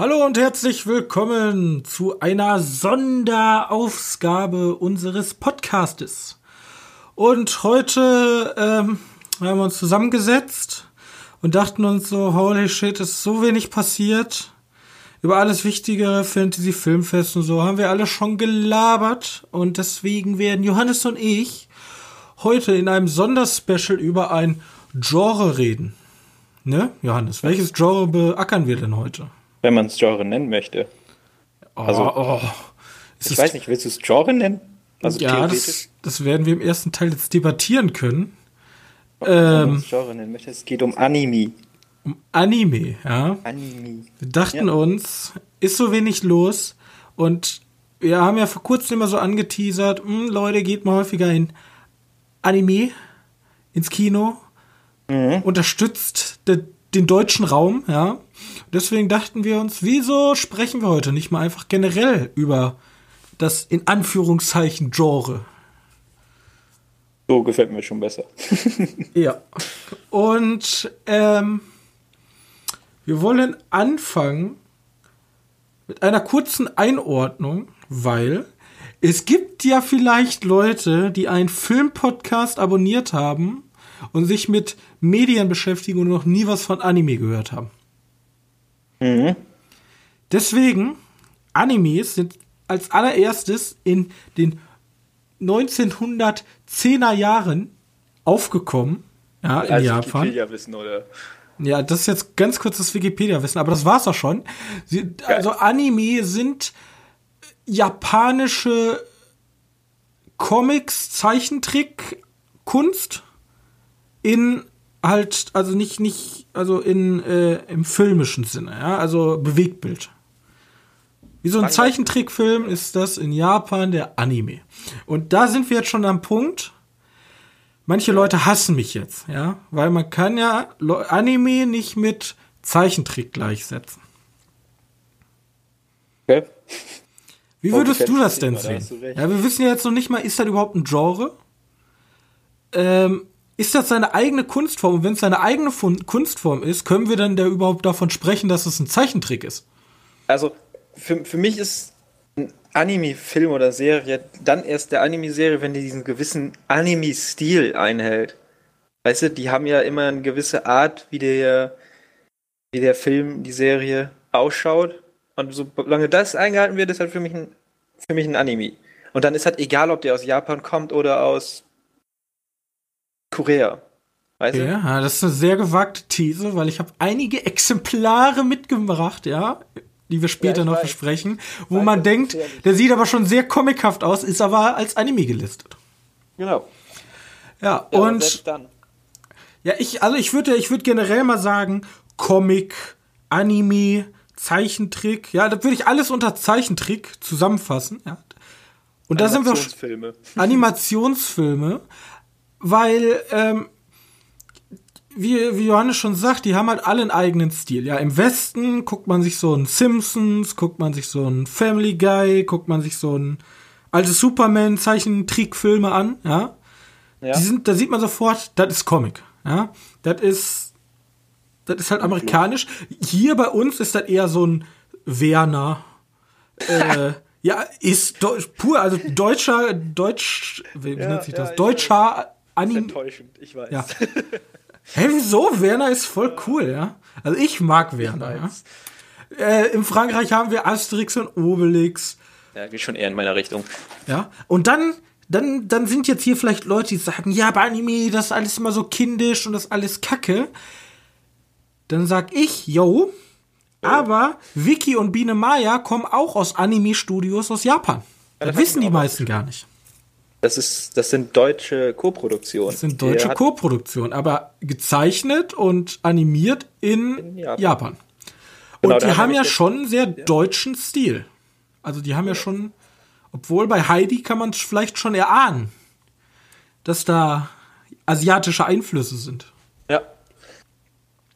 Hallo und herzlich willkommen zu einer Sonderausgabe unseres Podcastes. Und heute ähm, haben wir uns zusammengesetzt und dachten uns so, holy shit, ist so wenig passiert. Über alles Wichtigere, Fantasy Filmfest und so, haben wir alle schon gelabert. Und deswegen werden Johannes und ich heute in einem Sonderspecial über ein Genre reden. Ne, Johannes? Welches Genre beackern wir denn heute? Wenn man es Genre nennen möchte. Oh, Also, oh. Ich weiß nicht, willst du es Genre nennen? Also ja, das, das werden wir im ersten Teil jetzt debattieren können. wenn man Ähm, es Genre nennen möchte. Es geht um Anime. um Anime, ja. Anime. Wir dachten Ja. uns, ist so wenig los und wir haben ja vor kurzem immer so angeteasert, "Hm, Leute, geht mal häufiger in Anime, ins Kino, unterstützt de, den deutschen Raum, ja. Deswegen dachten wir uns, wieso sprechen wir heute nicht mal einfach generell über das in Anführungszeichen Genre? So gefällt mir schon besser. Ja. Und ähm, wir wollen anfangen mit einer kurzen Einordnung, weil es gibt ja vielleicht Leute, die einen Filmpodcast abonniert haben und sich mit Medien beschäftigen und noch nie was von Anime gehört haben. Mhm. Deswegen, Animes sind als allererstes in den 1910er Jahren aufgekommen, ja, in Als Japan. Wikipedia wissen, oder? Ja, das ist jetzt ganz kurz das Wikipedia-Wissen, aber das war's auch schon. Sie, also Anime sind japanische Comics, Zeichentrick, Kunst in halt, also nicht, nicht, also in, äh, im filmischen Sinne, ja, also Bewegtbild. Wie so ein. Zeichentrickfilm ist das in Japan der Anime. Und da sind wir jetzt schon am Punkt, Manche Leute hassen mich jetzt, ja, weil man kann ja Anime nicht mit Zeichentrick gleichsetzen. Okay. Wie Oh, würdest du das denn sehen? Ja, wir wissen ja jetzt noch nicht mal, ist das überhaupt ein Genre? Ähm, ist das seine eigene Kunstform? Und wenn es seine eigene Fun Kunstform ist, können wir dann da überhaupt davon sprechen, dass es ein Zeichentrick ist? Also, für, für mich ist ein Anime-Film oder Serie dann erst der Anime-Serie, wenn die diesen gewissen Anime-Stil einhält. Weißt du, die haben ja immer eine gewisse Art, wie der, wie der Film, die Serie ausschaut. Und solange das eingehalten wird, ist halt für mich ein, für mich ein Anime. Und dann ist halt egal, ob der aus Japan kommt oder aus Korea. Weißt du? Ja, das ist eine sehr gewagte These, weil ich habe einige Exemplare mitgebracht, ja, die wir später Ja, noch weiß. besprechen, wo weiß, man denkt, der sieht aber schon sehr comichaft aus, ist aber als Anime gelistet. Genau. Ja, Ja, und ja, ich also ich würde ich würde generell mal sagen, Comic, Anime, Zeichentrick, ja, das würde ich alles unter Zeichentrick zusammenfassen, ja. Und da sind wir Animationsfilme. Animationsfilme, weil, ähm, wie, wie Johannes schon sagt, die haben halt alle einen eigenen Stil. Ja, im Westen guckt man sich so einen Simpsons, guckt man sich so einen Family Guy, guckt man sich so einen alte Superman-Zeichentrickfilme an, ja. Ja. Die sind, da sieht man sofort, das ist Comic, ja. Das ist, das ist halt amerikanisch. Hier bei uns ist das eher so ein Werner, äh, ja, ist pur, also deutscher, deutsch, wie, wie Ja, nennt sich das? ja, Deutscher Anime. enttäuschend, ich weiß. Ja. Hä, wieso? Werner ist voll cool, ja. Also ich mag Werner, ja. weiß. Äh, in Frankreich haben wir Asterix und Obelix, Ja, geht schon eher in meiner Richtung. ja. Und dann, dann, dann sind jetzt hier vielleicht Leute, die sagen, ja, aber Anime, das ist alles immer so kindisch und das ist alles Kacke. Dann sag ich, yo, aber Vicky und Biene Maya kommen auch aus Anime-Studios aus Japan. Ja, das das wissen ich die meisten gar nicht. Das ist, das sind deutsche Co-Produktionen. Das sind deutsche Co-Produktionen, aber gezeichnet und animiert in, In Japan. Japan. Genau, und da die haben ja schon einen sehr deutschen Stil. Also die haben ja schon, obwohl bei Heidi kann man vielleicht schon erahnen, dass da asiatische Einflüsse sind. Ja.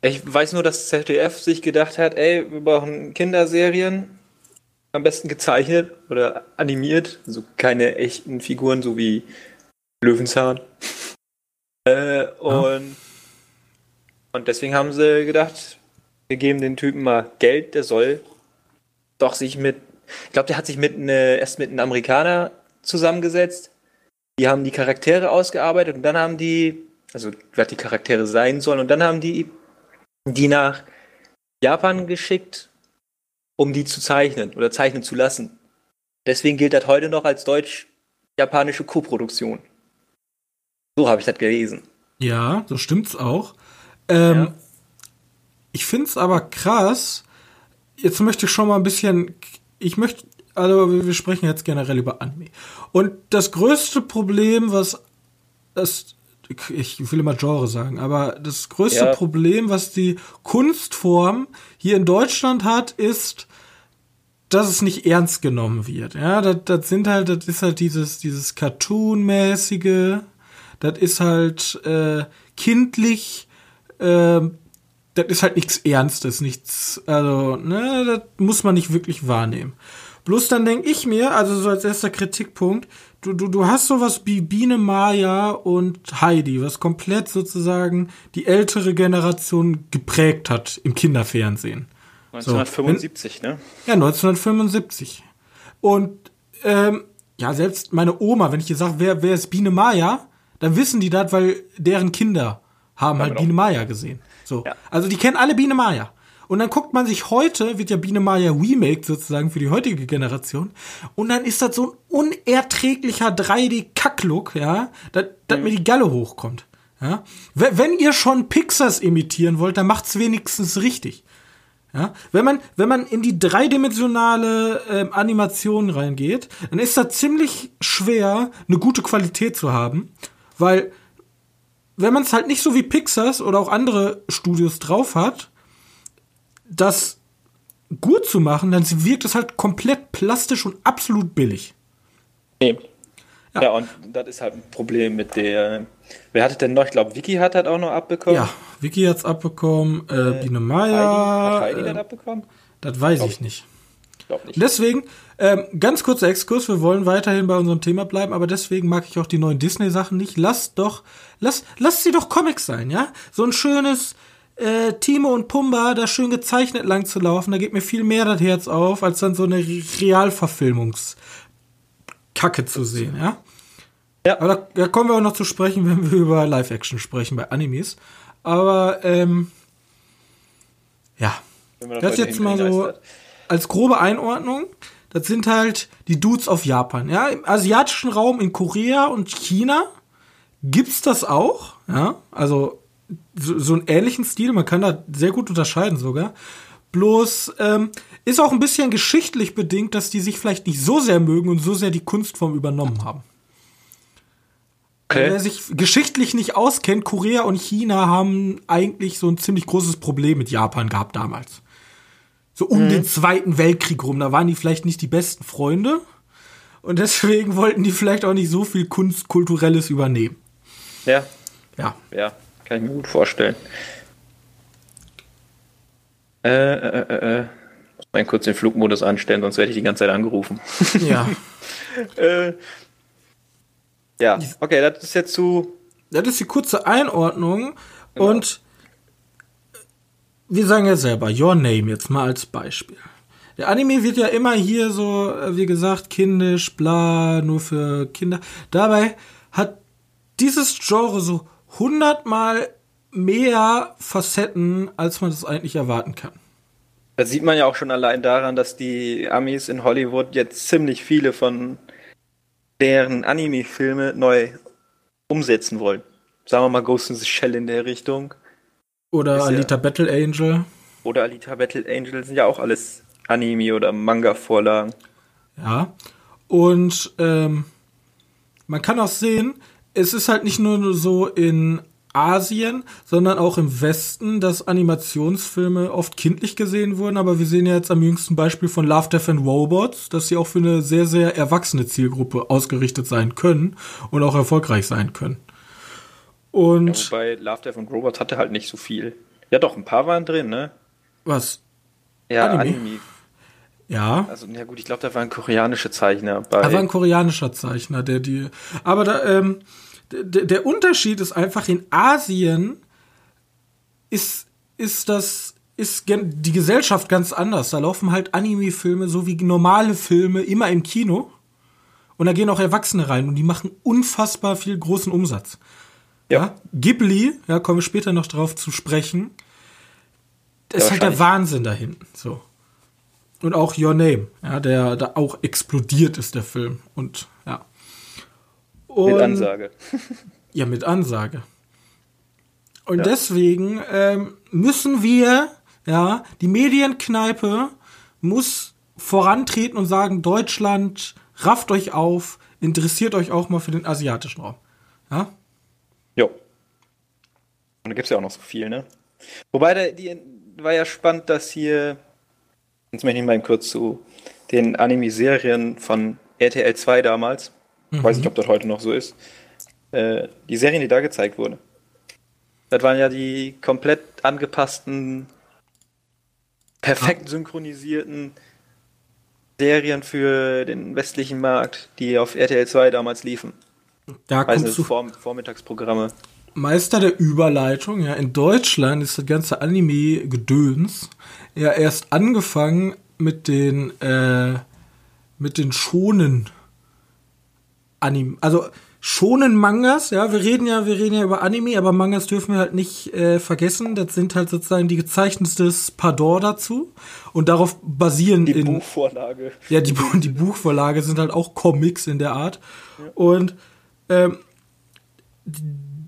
Ich weiß nur, dass ZDF sich gedacht hat, ey, wir brauchen Kinderserien, am besten gezeichnet oder animiert, also keine echten Figuren, so wie Löwenzahn. Äh, und, und deswegen haben sie gedacht, wir geben den Typen mal Geld, der soll doch sich mit, ich glaube, der hat sich mit ne, erst mit einem Amerikaner zusammengesetzt. Die haben die Charaktere ausgearbeitet und dann haben die, also was die Charaktere sein sollen, und dann haben die die nach Japan geschickt, um die zu zeichnen oder zeichnen zu lassen. Deswegen gilt das heute noch als deutsch-japanische Koproduktion. So habe ich das gelesen. Ja, so stimmt's auch. Ähm, ja. Ich finde es aber krass. Jetzt möchte ich schon mal ein bisschen. Ich möchte. Also, wir sprechen jetzt generell über Anime. Und das größte Problem, was das. Ich will immer Genre sagen, aber das größte ja. Problem, was die Kunstform hier in Deutschland hat, ist, dass es nicht ernst genommen wird. Ja, das, das sind halt, das ist halt dieses, dieses Cartoon-mäßige, das ist halt äh, kindlich, äh, das ist halt nichts Ernstes, nichts, also, ne, das muss man nicht wirklich wahrnehmen. Bloß dann denke ich mir, also so als erster Kritikpunkt, du, du, du hast sowas wie Biene Maya und Heidi, was komplett sozusagen die ältere Generation geprägt hat im Kinderfernsehen. 1975, so, ne? Ja, 1975. Und ähm, ja, selbst meine Oma, wenn ich ihr sage, wer, wer ist Biene Maya, dann wissen die das, weil deren Kinder haben ja, halt. Biene Maya gesehen. So. Ja. Also die kennen alle Biene Maya. Und dann guckt man sich heute, wird ja Biene Maya remake sozusagen für die heutige Generation. Und dann ist das so ein unerträglicher 3D-Kacklook, ja, dass mhm. mir die Galle hochkommt. Ja. Wenn ihr schon Pixars imitieren wollt, dann macht's wenigstens richtig. Ja, wenn man, wenn man in die dreidimensionale äh, Animation reingeht, dann ist das ziemlich schwer, eine gute Qualität zu haben, weil wenn man es halt nicht so wie Pixars oder auch andere Studios drauf hat, das gut zu machen, dann wirkt es halt komplett plastisch und absolut billig. Nee. Ja. ja, und das ist halt ein Problem mit der. Wer hat es denn noch? Ich glaube, Vicky hat das auch noch abbekommen. Ja, Vicky hat es abbekommen. Äh, äh, Biene Meier. Hat Heidi äh, das abbekommen? Das weiß ich nicht. Ich glaube nicht. Deswegen, ähm, ganz kurzer Exkurs, wir wollen weiterhin bei unserem Thema bleiben, aber deswegen mag ich auch die neuen Disney-Sachen nicht. Lasst doch, lasst, lasst sie doch Comics sein, ja? So ein schönes äh, Timo und Pumba da schön gezeichnet lang zu laufen, da geht mir viel mehr das Herz auf, als dann so eine Realverfilmungs- Kacke zu sehen, ja? Ja. Aber da, da, kommen wir auch noch zu sprechen, wenn wir über Live-Action sprechen bei Animes. Aber, ähm, ja. Das jetzt mal so als grobe Einordnung. Das sind halt die Dudes auf Japan. Ja, im asiatischen Raum in Korea und China gibt's das auch. Ja, also so, so einen ähnlichen Stil. Man kann da sehr gut unterscheiden sogar. Bloß ähm, ist auch ein bisschen geschichtlich bedingt, dass die sich vielleicht nicht so sehr mögen und so sehr die Kunstform übernommen haben. Okay. Wer sich geschichtlich nicht auskennt, Korea und China haben eigentlich so ein ziemlich großes Problem mit Japan gehabt damals. So um mhm. den Zweiten Weltkrieg rum, da waren die vielleicht nicht die besten Freunde. Und deswegen wollten die vielleicht auch nicht so viel Kunst, Kulturelles übernehmen. Ja. Ja. Ja, kann ich mir gut vorstellen. Äh, äh, äh, äh. Muss mal kurz den Flugmodus anstellen, sonst werde ich die ganze Zeit angerufen. Ja. äh, ja, okay, das ist jetzt zu. Das ist die kurze Einordnung. Genau. Und wir sagen ja selber, Your Name jetzt mal als Beispiel. Der Anime wird ja immer hier so, äh, wie gesagt, kindisch, bla, nur für Kinder. Dabei hat dieses Genre so hundertmal mehr Facetten, als man das eigentlich erwarten kann. Das sieht man ja auch schon allein daran, dass die Amis in Hollywood jetzt ziemlich viele von deren Anime-Filme neu umsetzen wollen. Sagen wir mal Ghost in the Shell in der Richtung. Oder Ist Alita ja, Battle Angel. Oder Alita Battle Angel sind ja auch alles Anime- oder Manga-Vorlagen. Ja. Und ähm, man kann auch sehen, es ist halt nicht nur so in Asien, sondern auch im Westen, dass Animationsfilme oft kindlich gesehen wurden. Aber wir sehen ja jetzt am jüngsten Beispiel von Love, Death and Robots, dass sie auch für eine sehr, sehr erwachsene Zielgruppe ausgerichtet sein können und auch erfolgreich sein können. Und ja, wobei Love, Death and Robots hatte halt nicht so viel. Ja, doch, ein paar waren drin, ne? Was? Ja, Anime. Anime. Ja. Also, ja gut, ich glaube, da war ein koreanischer Zeichner bei. Da war ein koreanischer Zeichner, der die. Aber da, ähm, der Unterschied ist einfach, in Asien ist, ist das ist die Gesellschaft ganz anders. Da laufen halt Anime-Filme so wie normale Filme immer im Kino. Und da gehen auch Erwachsene rein und die machen unfassbar viel großen Umsatz. Ja. ja Ghibli, ja, kommen wir später noch drauf zu sprechen. Das ja, ist halt der Wahnsinn da hinten. So. Und auch Your Name, ja, der da auch explodiert ist, der Film. Und. Und, mit Ansage. ja, mit Ansage. Und ja. deswegen ähm, müssen wir, ja, die Medienkneipe muss vorantreten und sagen, Deutschland, rafft euch auf, interessiert euch auch mal für den asiatischen Raum. Ja? Jo. Und da gibt es ja auch noch so viel, ne? Wobei, der, die war ja spannend, dass hier, jetzt möchte ich mal kurz zu den Anime-Serien von RTL 2 damals, mhm. weiß nicht, ob das heute noch so ist, äh, die Serien, die da gezeigt wurden. Das waren ja die komplett angepassten, perfekt synchronisierten Serien für den westlichen Markt, die auf RTL 2 damals liefen. Da Weiß kommst du Vor Vormittagsprogramme. Meister der Überleitung, ja, in Deutschland ist das ganze Anime-Gedöns ja erst angefangen mit den, äh, mit den schonen Anime, also schonen Mangas, ja, wir reden ja, wir reden ja über Anime, aber Mangas dürfen wir halt nicht äh, vergessen. Das sind halt sozusagen die gezeichnetstes Pardor dazu. Und darauf basieren die in, Buchvorlage. Ja, die, die Buchvorlage sind halt auch Comics in der Art. Ja. Und ähm,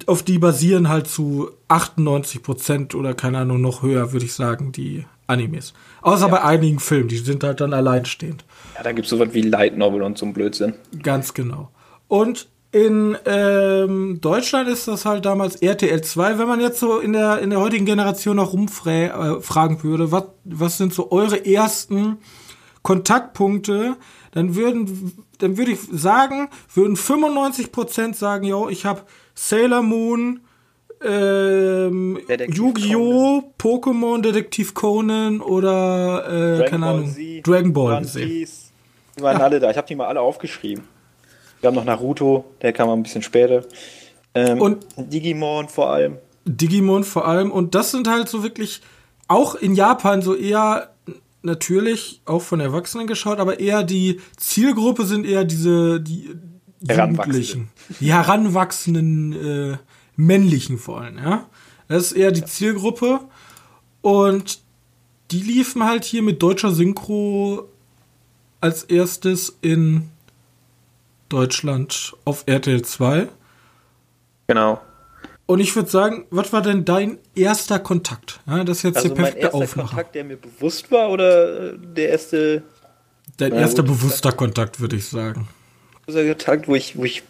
auf die basieren halt zu 98 Prozent oder keine Ahnung noch höher, würde ich sagen, die Animes. Außer ja. bei einigen Filmen, die sind halt dann alleinstehend. Ja, da gibt es sowas wie Light Novel und so ein Blödsinn. Ganz genau. Und in ähm, Deutschland ist das halt damals RTL 2. Wenn man jetzt so in der, in der heutigen Generation noch rumfragen äh, würde, was, was sind so eure ersten Kontaktpunkte, dann würden, dann würde ich sagen, würden 95% sagen, yo, ich habe Sailor Moon, ähm, Yu-Gi-Oh!, Pokémon, Detektiv Conan oder äh, keine Ahnung, Z, Dragon Ball gesehen. Die waren ja. alle da. Ich habe die mal alle aufgeschrieben. Wir haben noch Naruto, der kam ein bisschen später. Ähm, und Digimon vor allem. Digimon vor allem. Und das sind halt so wirklich auch in Japan so eher natürlich auch von Erwachsenen geschaut, aber eher die Zielgruppe sind eher diese die Jugendlichen, die heranwachsenden äh, männlichen vor allem, ja. Das ist eher die Zielgruppe und die liefen halt hier mit deutscher Synchro als erstes in Deutschland auf RTL 2. Genau. Und ich würde sagen, was war denn dein erster Kontakt? Ja, das ist jetzt also der perfekte mein erster Kontakt, der mir bewusst war oder äh, der erste. Dein erster gut, bewusster Kontakt, würde ich sagen. Bewusster Kontakt, wo ich, wo ich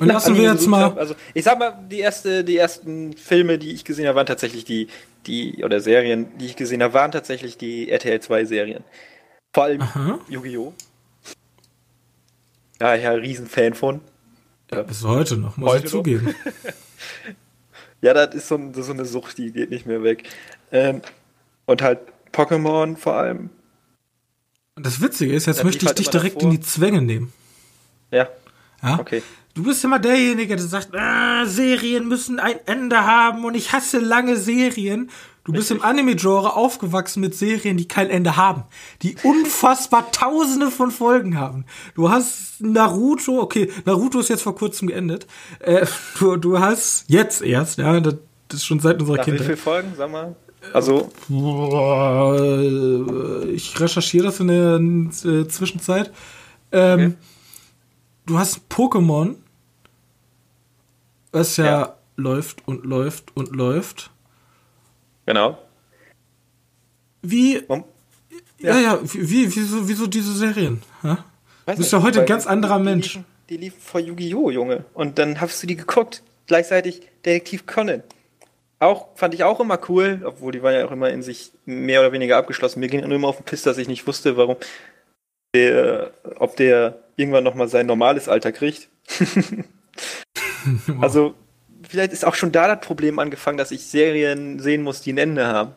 und lassen wir jetzt mal. Hab. Also ich sag mal, die erste, die ersten Filme, die ich gesehen habe, waren tatsächlich die, die oder Serien, die ich gesehen habe, waren tatsächlich die RTL 2 Serien. Vor allem Yu-Gi-Oh! Ja, ja, Riesenfan von. Ja, bis heute noch, muss heute ich zugeben. ja, das ist, so, ist, so, eine Sucht, die geht nicht mehr weg. Ähm, und halt Pokémon vor allem. Und das Witzige ist, jetzt ja, möchte ich halt dich direkt davor. in die Zwänge nehmen. Ja. Ja? Okay. Du bist immer derjenige, der sagt, ah, Serien müssen ein Ende haben und ich hasse lange Serien. Du bist im Anime-Genre aufgewachsen mit Serien, die kein Ende haben. Die unfassbar tausende von Folgen haben. Du hast Naruto, okay, Naruto ist jetzt vor kurzem geendet. Äh, du, du hast jetzt erst, ja, das ist schon seit unserer Nach Kindheit. Wie viele Folgen, sag mal? Also. Ich recherchiere das in der äh, Zwischenzeit. Ähm, okay. Du hast Pokémon, was ja, ja läuft und läuft und läuft. Genau. Wie. Um, ja. ja, ja, wie, wieso, wieso diese Serien? Ja? du bist ja heute ein ganz anderer die Mensch. Liefen, die liefen vor Yu-Gi-Oh!, Junge. Und dann hast du die geguckt. Gleichzeitig Detektiv Conan. Auch, fand ich auch immer cool, obwohl die waren ja auch immer in sich mehr oder weniger abgeschlossen. Mir ging immer auf den Piss, dass ich nicht wusste, warum der, ob der irgendwann nochmal sein normales Alter kriegt. also, vielleicht ist auch schon da das Problem angefangen, dass ich Serien sehen muss, die ein Ende haben.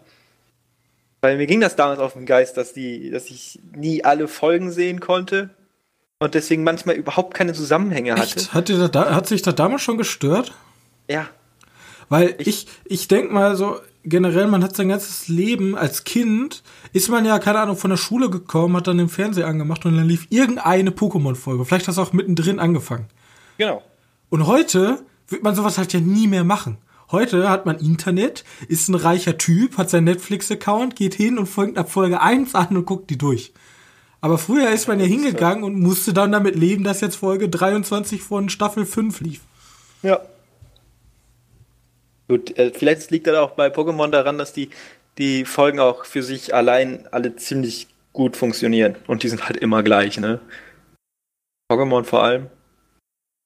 Weil mir ging das damals auf den Geist, dass die, dass ich nie alle Folgen sehen konnte und deswegen manchmal überhaupt keine Zusammenhänge Echt? hatte. Hat, da, hat sich das damals schon gestört? Ja. Weil ich, ich, ich denke mal so, generell, man hat sein ganzes Leben als Kind, ist man ja, keine Ahnung, von der Schule gekommen, hat dann den Fernseher angemacht und dann lief irgendeine Pokémon-Folge. Vielleicht hast du auch mittendrin angefangen. Genau. Und heute wird man sowas halt ja nie mehr machen. Heute hat man Internet, ist ein reicher Typ, hat seinen Netflix-Account, geht hin und folgt ab Folge 1 an und guckt die durch. Aber früher ist man ja hingegangen und musste dann damit leben, dass jetzt Folge 23 von Staffel 5 lief. Ja. Gut, äh, vielleicht liegt das auch bei Pokémon daran, dass die, die Folgen auch für sich allein alle ziemlich gut funktionieren. Und die sind halt immer gleich, ne? Pokémon vor allem.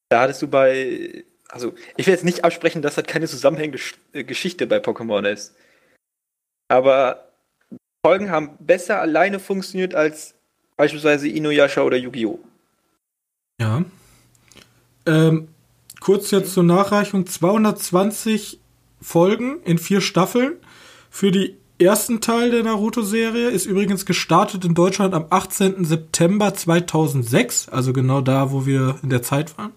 Da hattest du bei. Also, ich will jetzt nicht absprechen, dass das keine zusammenhängende äh, Geschichte bei Pokémon ist. Aber Folgen haben besser alleine funktioniert als beispielsweise Inuyasha oder Yu-Gi-Oh! Ja. Ähm, kurz jetzt zur Nachreichung: 220 Folgen in vier Staffeln. Für die ersten Teil der Naruto-Serie ist übrigens gestartet in Deutschland am 18. September 2006, also genau da, wo wir in der Zeit waren.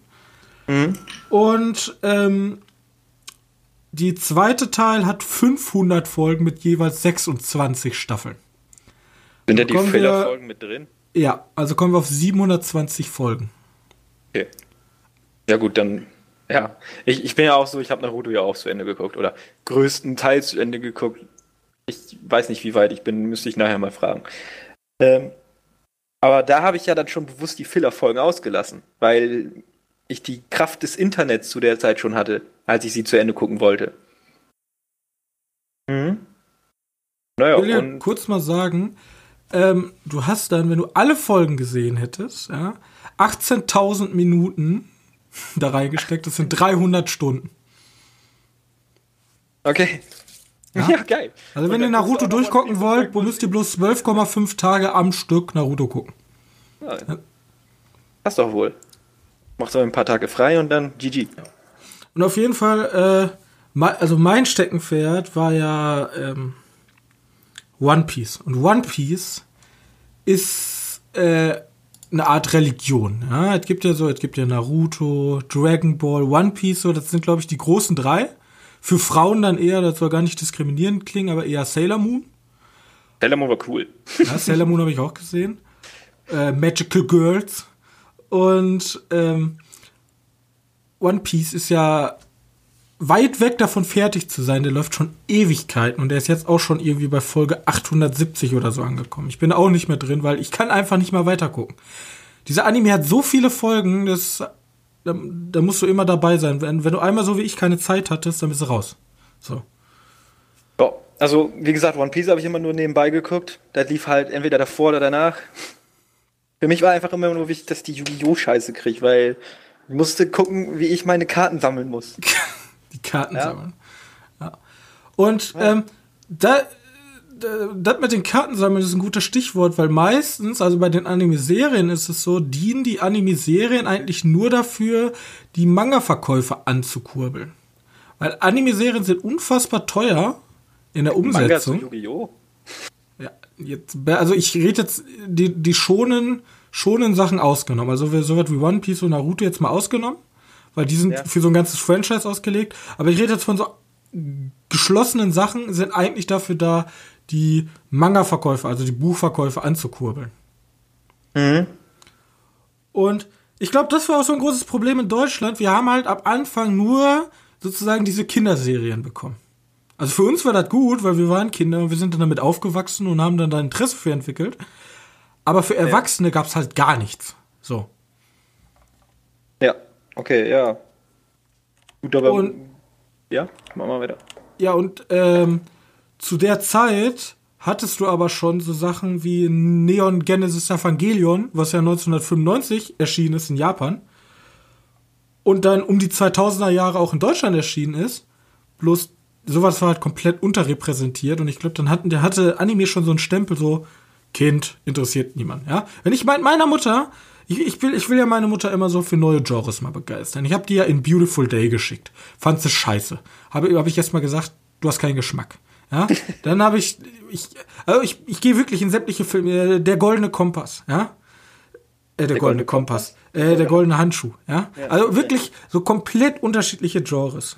Mhm. Und ähm, die zweite Teil hat 500 Folgen mit jeweils 26 Staffeln. Sind da die Filler-Folgen mit drin? Ja, also kommen wir auf 720 Folgen. Okay. Ja gut, dann ja, ich, ich bin ja auch so, ich habe Naruto ja auch zu Ende geguckt oder größtenteils zu Ende geguckt. Ich weiß nicht, wie weit ich bin, müsste ich nachher mal fragen. Ähm, aber da habe ich ja dann schon bewusst die Filler-Folgen ausgelassen, weil ich die Kraft des Internets zu der Zeit schon hatte, als ich sie zu Ende gucken wollte. Mhm. Naja, ich will ja und kurz mal sagen, ähm, du hast dann, wenn du alle Folgen gesehen hättest, ja, 18.000 Minuten da reingesteckt. Das sind 300 Stunden. Okay. Ja, ja geil. Also wenn ihr Naruto durchgucken wollt, müsst ihr bloß 12,5 Tage am Stück Naruto gucken. Ja. Passt doch wohl. Macht so ein paar Tage frei und dann GG. Und auf jeden Fall, äh, also mein Steckenpferd war ja ähm, One Piece. Und One Piece ist äh, eine Art Religion. Ja, es gibt ja so, es gibt ja Naruto, Dragon Ball, One Piece, so, das sind, glaube ich, die großen drei. Für Frauen dann eher, das soll gar nicht diskriminierend klingen, aber eher Sailor Moon. Sailor Moon war cool. Ja, Sailor Moon habe ich auch gesehen. Äh, Magical Girls. Und ähm, One Piece ist ja weit weg davon fertig zu sein. Der läuft schon Ewigkeiten und der ist jetzt auch schon irgendwie bei Folge 870 oder so angekommen. Ich bin auch nicht mehr drin, weil ich kann einfach nicht mehr weitergucken. Dieser Anime hat so viele Folgen, das, da, da musst du immer dabei sein. Wenn, wenn du einmal so wie ich keine Zeit hattest, dann bist du raus. So. Ja, also wie gesagt, One Piece habe ich immer nur nebenbei geguckt. Das lief halt entweder davor oder danach. Für mich war einfach immer nur wichtig, dass die Yu-Gi-Oh! Scheiße kriege, weil ich musste gucken, wie ich meine Karten sammeln muss. Die Karten ja. sammeln. Ja. Und ja. ähm, da, das mit den Karten sammeln ist ein guter Stichwort, weil meistens, also bei den Anime-Serien ist es so, dienen die Anime-Serien eigentlich nur dafür, die Manga-Verkäufe anzukurbeln. Weil Anime-Serien sind unfassbar teuer in der Umsetzung. Manga zu Yu-Gi-Oh! Jetzt, also ich rede jetzt die, die schonen, schonen Sachen ausgenommen. Also so was wie One Piece und Naruto jetzt mal ausgenommen weil die sind ja. für so ein ganzes Franchise ausgelegt. Aber ich rede jetzt von so geschlossenen Sachen, sind eigentlich dafür da, die Manga-Verkäufe, also die Buchverkäufe anzukurbeln. Mhm. Und ich glaube, das war auch so ein großes Problem in Deutschland. Wir haben halt ab Anfang nur sozusagen diese Kinderserien bekommen. Also für uns war das gut, weil wir waren Kinder und wir sind dann damit aufgewachsen und haben dann da Interesse für entwickelt. Aber für Erwachsene ja. gab es halt gar nichts. So. Ja. Okay, ja. Gut, aber. Und, ja, machen wir weiter. Ja, und ähm, zu der Zeit hattest du aber schon so Sachen wie Neon Genesis Evangelion, was ja 1995 erschienen ist in Japan. Und dann um die 2000er Jahre auch in Deutschland erschienen ist. Bloß sowas war halt komplett unterrepräsentiert. Und ich glaube, dann hatten, der hatte Anime schon so einen Stempel, so Kind interessiert niemand. Ja, wenn ich mit meiner Mutter ich, ich, will, ich will ja meine Mutter immer so für neue Genres mal begeistern. Ich habe die ja in Beautiful Day geschickt. Fand sie scheiße. Habe hab ich erst mal gesagt, du hast keinen Geschmack. Ja, dann habe ich, ich, also ich, ich gehe wirklich in sämtliche Filme. Der goldene Kompass, ja, äh, der, der, goldene Kompass, Kompass. Äh, der goldene Handschuh, ja. ja also wirklich so komplett unterschiedliche Genres.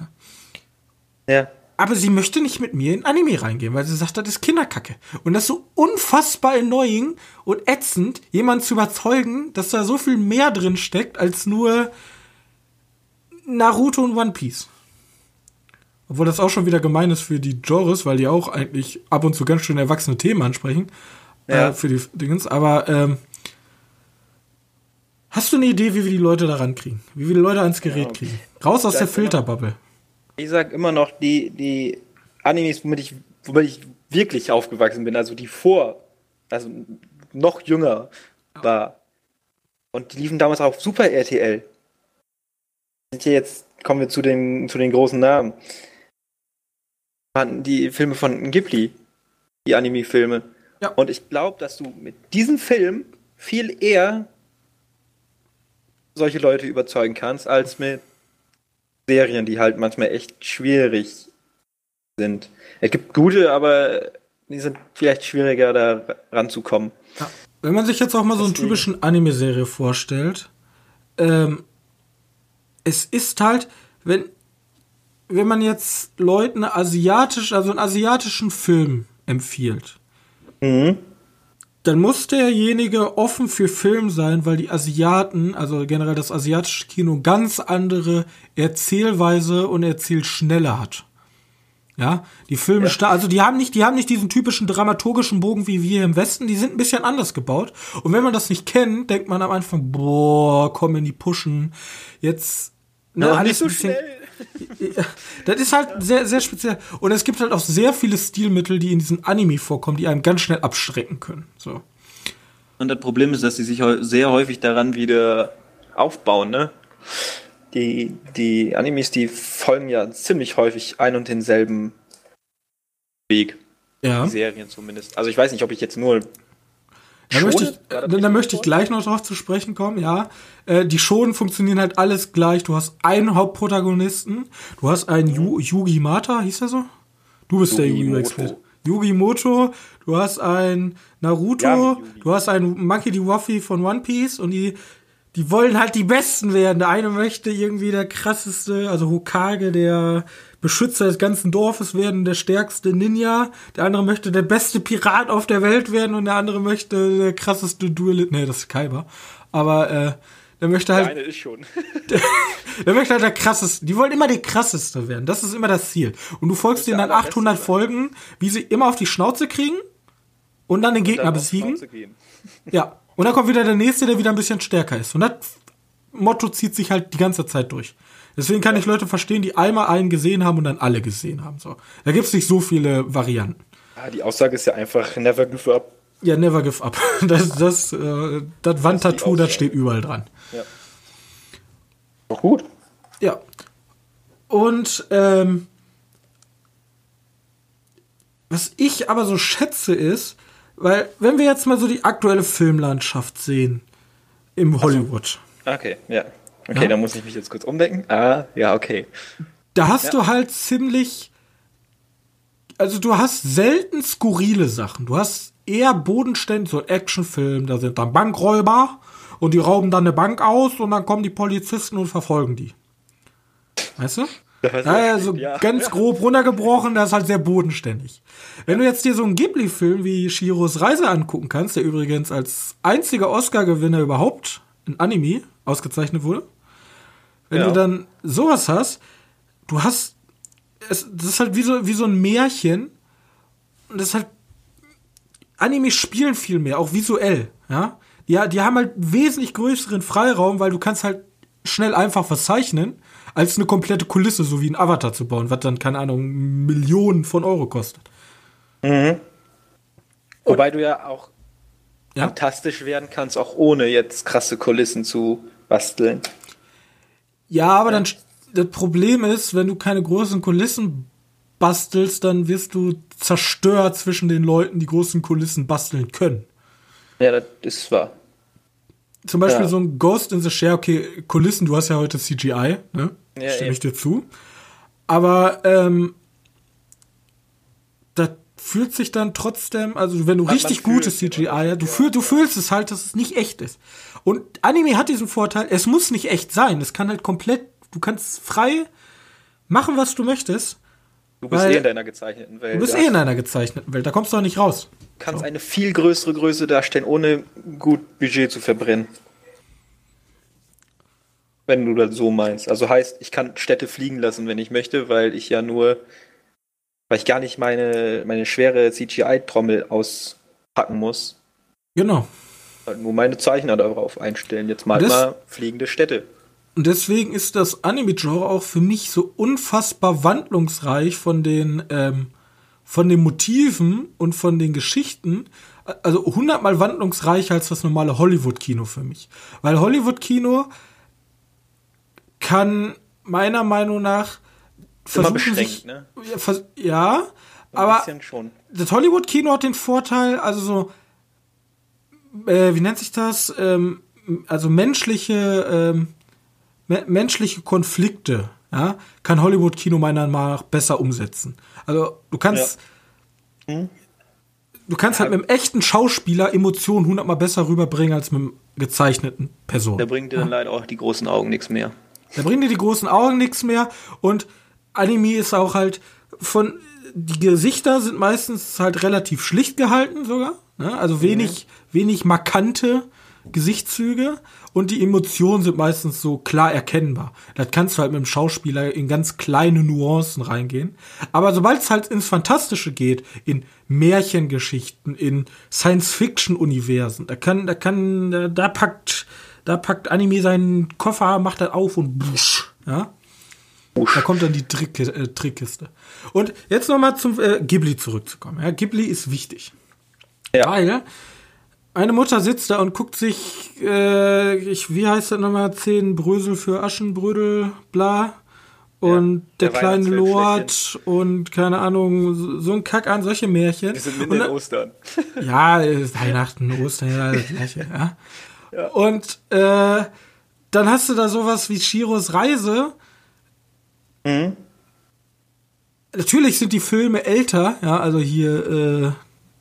Ja. Aber sie möchte nicht mit mir in Anime reingehen, weil sie sagt, das ist Kinderkacke. Und das ist so unfassbar annoying und ätzend, jemanden zu überzeugen, dass da so viel mehr drin steckt, als nur Naruto und One Piece. Obwohl das auch schon wieder gemein ist für die Genres, weil die auch eigentlich ab und zu ganz schön erwachsene Themen ansprechen. Ja. Äh, für die Dingens. Aber ähm, hast du eine Idee, wie wir die Leute da rankriegen? Wie wir die Leute ans Gerät kriegen? Raus aus der Filterbubble. Ich sag immer noch, die, die Animes, womit ich, womit ich wirklich aufgewachsen bin, also die vor, also noch jünger war. Und die liefen damals auf Super RTL. Jetzt kommen wir zu den, zu den großen Namen die Filme von Ghibli, die Anime-Filme. Ja. Und ich glaube, dass du mit diesem Film viel eher solche Leute überzeugen kannst, als mit Serien, die halt manchmal echt schwierig sind. Es gibt gute, aber die sind vielleicht schwieriger, da ranzukommen. Ja. Wenn man sich jetzt auch mal so einen typischen Anime-Serie vorstellt, ähm, es ist halt, wenn wenn man jetzt Leuten asiatisch, also einen asiatischen Film empfiehlt, mhm. Dann muss derjenige offen für Film sein, weil die Asiaten, also generell das asiatische Kino, ganz andere Erzählweise und Erzählschnelle hat. Ja, die Filme, ja. also die haben nicht, die haben nicht diesen typischen dramaturgischen Bogen wie wir im Westen, die sind ein bisschen anders gebaut. Und wenn man das nicht kennt, denkt man am Anfang, boah, komm in die Pushen. Jetzt, ne, ja, alles nicht so schnell das ist halt sehr, sehr speziell. Und es gibt halt auch sehr viele Stilmittel, die in diesem Anime vorkommen, die einem ganz schnell abschrecken können. So. Und das Problem ist, dass sie sich sehr häufig daran wieder aufbauen, ne? Die, die Animes, die folgen ja ziemlich häufig ein und denselben Weg. Ja. Die Serien zumindest. Also ich weiß nicht, ob ich jetzt nur da möchte, ich, da möchte ich gleich noch drauf zu sprechen kommen, ja. Äh, die Schonen funktionieren halt alles gleich. Du hast einen Hauptprotagonisten, du hast einen Yu, Yugi Mata, hieß er so? Du bist Yugi der Yugi-Experte. Yugi Moto, du hast einen Naruto, ja, du hast einen Monkey D. Waffy von One Piece und die, die wollen halt die Besten werden. Der eine möchte irgendwie der krasseste, also Hokage, der Beschützer des ganzen Dorfes werden, der stärkste Ninja. Der andere möchte der beste Pirat auf der Welt werden und der andere möchte der krasseste Duelist. Nee, das ist Kaiba. Aber äh, der möchte halt. Der eine ist schon. der, der, möchte halt der krasseste. Die wollen immer der krasseste werden. Das ist immer das Ziel. Und du folgst denen dann 800 Folgen, wie sie immer auf die Schnauze kriegen und dann den Gegner dann besiegen. Ja. Und dann kommt wieder der nächste, der wieder ein bisschen stärker ist. Und das Motto zieht sich halt die ganze Zeit durch. Deswegen kann ich Leute verstehen, die einmal einen gesehen haben und dann alle gesehen haben. So. Da gibt es nicht so viele Varianten. Ja, die Aussage ist ja einfach never give up. Ja, never give up. Das, das, äh, das Wandtattoo, das steht überall dran. Ja. Doch gut. Ja. Und ähm, was ich aber so schätze ist, weil wenn wir jetzt mal so die aktuelle Filmlandschaft sehen im Hollywood. Also, okay, ja. Okay, ja? da muss ich mich jetzt kurz umdenken. Ah, ja, okay. Da hast ja. du halt ziemlich. Also du hast selten skurrile Sachen. Du hast eher bodenständig, so Actionfilm, da sind dann Bankräuber und die rauben dann eine Bank aus und dann kommen die Polizisten und verfolgen die. Weißt du? Ja, also ja. ganz grob runtergebrochen, das ist halt sehr bodenständig. Wenn du jetzt dir so einen Ghibli-Film wie Shiros Reise angucken kannst, der übrigens als einziger Oscar-Gewinner überhaupt in Anime ausgezeichnet wurde, wenn ja. du dann sowas hast, du hast, es, das ist halt wie so, wie so ein Märchen. Und das ist halt, Anime spielen viel mehr, auch visuell, ja. Ja, die haben halt wesentlich größeren Freiraum, weil du kannst halt schnell einfach was zeichnen, als eine komplette Kulisse, so wie ein Avatar zu bauen, was dann, keine Ahnung, Millionen von Euro kostet. Mhm. Wobei du ja auch ja? fantastisch werden kannst, auch ohne jetzt krasse Kulissen zu basteln. Ja, aber dann das Problem ist, wenn du keine großen Kulissen bastelst, dann wirst du zerstört zwischen den Leuten, die großen Kulissen basteln können. Ja, das ist wahr. Zum Beispiel ja. so ein Ghost in the Share, okay, Kulissen, du hast ja heute CGI, ne? Ja, Stimme ich dir zu. Aber ähm, fühlt sich dann trotzdem, also wenn du man, richtig man gutes CGI, hast, du, ja, fühl, du fühlst es halt, dass es nicht echt ist. Und Anime hat diesen Vorteil, es muss nicht echt sein. Es kann halt komplett, du kannst frei machen, was du möchtest. Du bist eh in deiner gezeichneten Welt. Du bist eh in einer gezeichneten Welt, da kommst du auch nicht raus. kannst eine viel größere Größe darstellen, ohne gut Budget zu verbrennen. Wenn du das so meinst. Also heißt, ich kann Städte fliegen lassen, wenn ich möchte, weil ich ja nur, weil ich gar nicht meine, meine schwere CGI-Trommel auspacken muss. Genau. Nur meine Zeichner darauf einstellen. Jetzt mal mal fliegende Städte. Und deswegen ist das Anime-Genre auch für mich so unfassbar wandlungsreich von den, ähm, von den Motiven und von den Geschichten. Also hundertmal wandlungsreicher als das normale Hollywood-Kino für mich. Weil Hollywood-Kino kann meiner Meinung nach Immer versuchen sich, ne? ja, vers ja Ein aber das Hollywood-Kino hat den Vorteil, also so, äh, wie nennt sich das? Ähm, also menschliche, ähm, me menschliche Konflikte, ja, kann Hollywood-Kino meiner Meinung nach besser umsetzen. Also du kannst, Hm? du kannst halt mit einem echten Schauspieler Emotionen hundertmal besser rüberbringen als mit einem gezeichneten Person. Da bringt dir dann leider auch die großen Augen nichts mehr. Da bringen dir die großen Augen nichts mehr und Anime ist auch halt von die Gesichter sind meistens halt relativ schlicht gehalten sogar, ne? also wenig wenig markante Gesichtszüge und die Emotionen sind meistens so klar erkennbar. Das kannst du halt mit dem Schauspieler in ganz kleine Nuancen reingehen. Aber sobald es halt ins Fantastische geht, in Märchengeschichten, in Science-Fiction-Universen, da kann, da kann, da, da packt, da packt Anime seinen Koffer, macht das auf und busch, ja. Da kommt dann die Trick, äh, Trickkiste. Und jetzt nochmal zum äh, Ghibli zurückzukommen. Ja, Ghibli ist wichtig. Ja. Weil eine Mutter sitzt da und guckt sich, äh, ich, wie heißt das nochmal, zehn Brösel für Aschenbrödel, bla. Und der der, kleine Lord und keine Ahnung, so, ein Kack an, solche Märchen. Wir sind mitten in Ostern. ja, äh, Weihnachten, Ostern, ja, das gleiche, ja. Und äh, dann hast du da sowas wie Shiros Reise. Mhm. Natürlich sind die Filme älter, ja, also hier äh,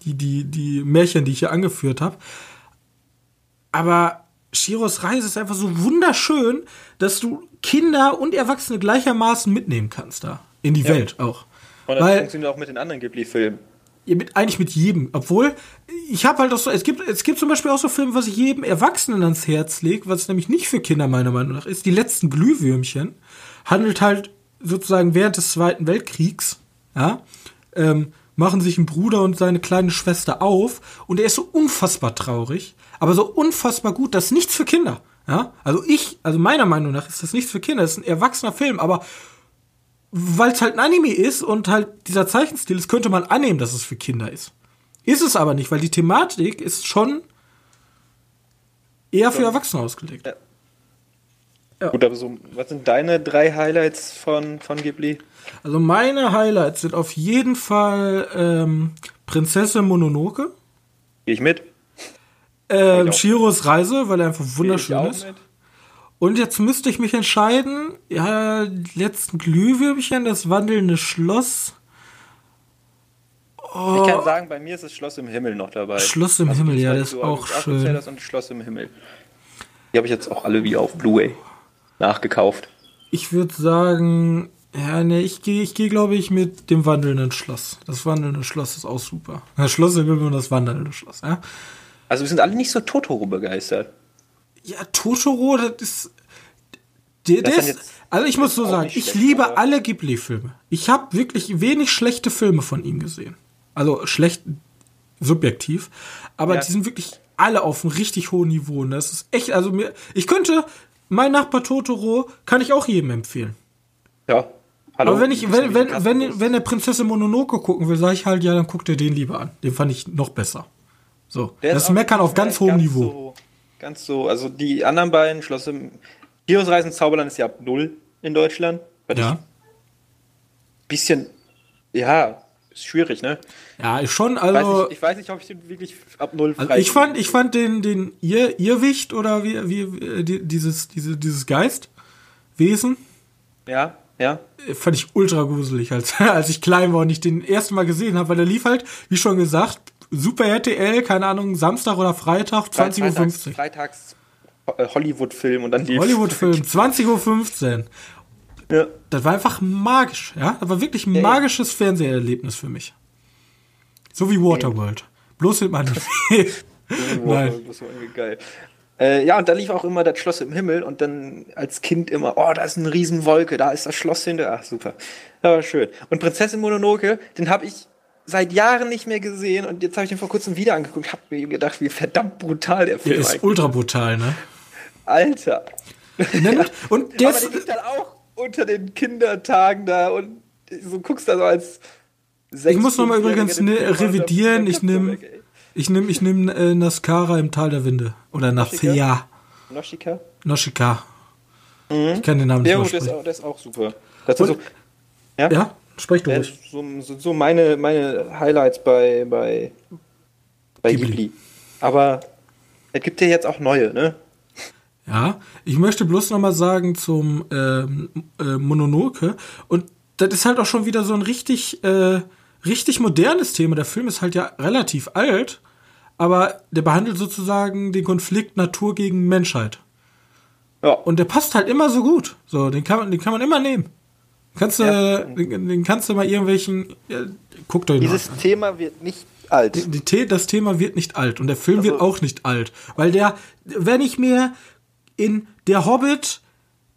die, die, die Märchen, die ich hier angeführt habe. Aber Shiros Reise ist einfach so wunderschön, dass du Kinder und Erwachsene gleichermaßen mitnehmen kannst da. In die Ja. Welt auch. Und das Weil, funktioniert auch mit den anderen Ghibli-Filmen. ja, mit, eigentlich mit jedem. Obwohl, ich habe halt auch so, es gibt, es gibt zum Beispiel auch so Filme, was ich jedem Erwachsenen ans Herz lege, was nämlich nicht für Kinder meiner Meinung nach ist. Die letzten Glühwürmchen handelt halt sozusagen während des Zweiten Weltkriegs, ja, ähm, machen sich ein Bruder und seine kleine Schwester auf und er ist so unfassbar traurig, aber so unfassbar gut, das ist nichts für Kinder. Ja, also ich, also meiner Meinung nach ist das nichts für Kinder, das ist ein erwachsener Film, aber weil es halt ein Anime ist und halt dieser Zeichenstil ist, könnte man annehmen, dass es für Kinder ist. Ist es aber nicht, weil die Thematik ist schon eher für Erwachsene ausgelegt. Ja. Ja. Gut, aber so, was sind deine drei Highlights von, von Ghibli? Also meine Highlights sind auf jeden Fall ähm, Prinzessin Mononoke, Gehe ich mit? ähm. Shiros Reise, weil er einfach wunderschön ist. mit? Und jetzt müsste ich mich entscheiden, ja, die letzten Glühwürmchen, das wandelnde Schloss. Ich kann sagen, bei mir ist das Schloss im Himmel noch dabei. Oh. Schloss im die Himmel, ja, das ist auch schön. Und Schloss im Himmel. Die habe ich jetzt auch alle wieder auf Blu-ray nachgekauft. Ich würde sagen, ja, ne, ich gehe, ich gehe, glaube ich, mit dem wandelnden Schloss. Das wandelnde Schloss ist auch super. Das Schloss im Himmel und das wandelnde Schloss, ja. Also wir sind alle nicht so Totoro begeistert. Ja, Totoro, das ist. Der, Das der ist ist, also ich muss ist so sagen, ich schlecht, liebe aber- alle Ghibli-Filme. Ich habe wirklich wenig schlechte Filme von ihm gesehen. Also schlecht subjektiv, aber Ja. die sind wirklich alle auf einem richtig hohen Niveau. Und das ist echt, also mir, ich könnte, mein Nachbar Totoro kann ich auch jedem empfehlen. Ja. Hallo. Aber wenn ich, wenn, wenn, wenn, wenn der Prinzessin Mononoke gucken will, sage ich halt, ja, dann guckt er den lieber an. Den fand ich noch besser. So. Der das ist Meckern auf ganz hohem ganz Niveau. So, ganz so, also die anderen beiden, Schloss im Heroes Reisen Zauberland ist ja ab null in Deutschland. Ja. bisschen, ja, ist schwierig, ne? Ja, ist schon, Weiß also. nicht, ich weiß nicht, ob ich den wirklich ab null Also ich fand, ich fand den, den ihr, Irrwicht oder wie, wie, äh, die, dieses, diese, dieses Geistwesen, Ja, ja. äh, fand ich ultra gruselig, als, als ich klein war und ich den ersten Mal gesehen habe, weil der lief halt, wie schon gesagt, Super RTL, keine Ahnung, Samstag oder Freitag, 20.15 Uhr. Freitags, Freitags äh, Hollywood-Film und dann lief Hollywood-Film, 20.15 Uhr. Ja. das war einfach magisch, ja. Das war wirklich ein magisches Fernseherlebnis für mich. So wie Waterworld. Bloß mit meinem. Nein. Das war irgendwie geil. Äh, ja, und da lief auch immer das Schloss im Himmel und dann als Kind immer, oh, da ist eine Riesenwolke, da ist das Schloss hinter. Ach, super. Das war schön. Und Prinzessin Mononoke, den habe ich seit Jahren nicht mehr gesehen und jetzt habe ich ihn vor kurzem wieder angeguckt. Hab mir gedacht, wie verdammt brutal der Film ist. Der ist ultra brutal, ne? Alter. Und, und der, Aber der liegt dann auch unter den Kindertagen da und so guckst da so als Ich muss nochmal übrigens ne, revidieren. Ich nehme ich nehm, ich nehm, äh, Naskara im Tal der Winde. Oder Nathea. Noshika? Noshika. Mhm. Ich kenne den Namen nicht ja, der ist, auch, der ist auch super. Das ist so, ja? ja? Sprech du ruhig. So, so, meine, meine Highlights bei, bei, bei Ghibli. Ghibli. Aber es gibt ja jetzt auch neue, ne? Ja, ich möchte bloß noch mal sagen zum ähm, äh, Mononoke und das ist halt auch schon wieder so ein richtig äh, richtig modernes Thema. Der Film ist halt ja relativ alt, aber der behandelt sozusagen den Konflikt Natur gegen Menschheit. Ja. Und der passt halt immer so gut. So, den kann man, den kann man immer nehmen. Kannst du, ja. den, den, kannst du mal irgendwelchen, ja, guckt euch Dieses an. Thema wird nicht alt. Die, die, das Thema wird nicht alt und der Film also, wird auch nicht alt, weil der, wenn ich mir in Der Hobbit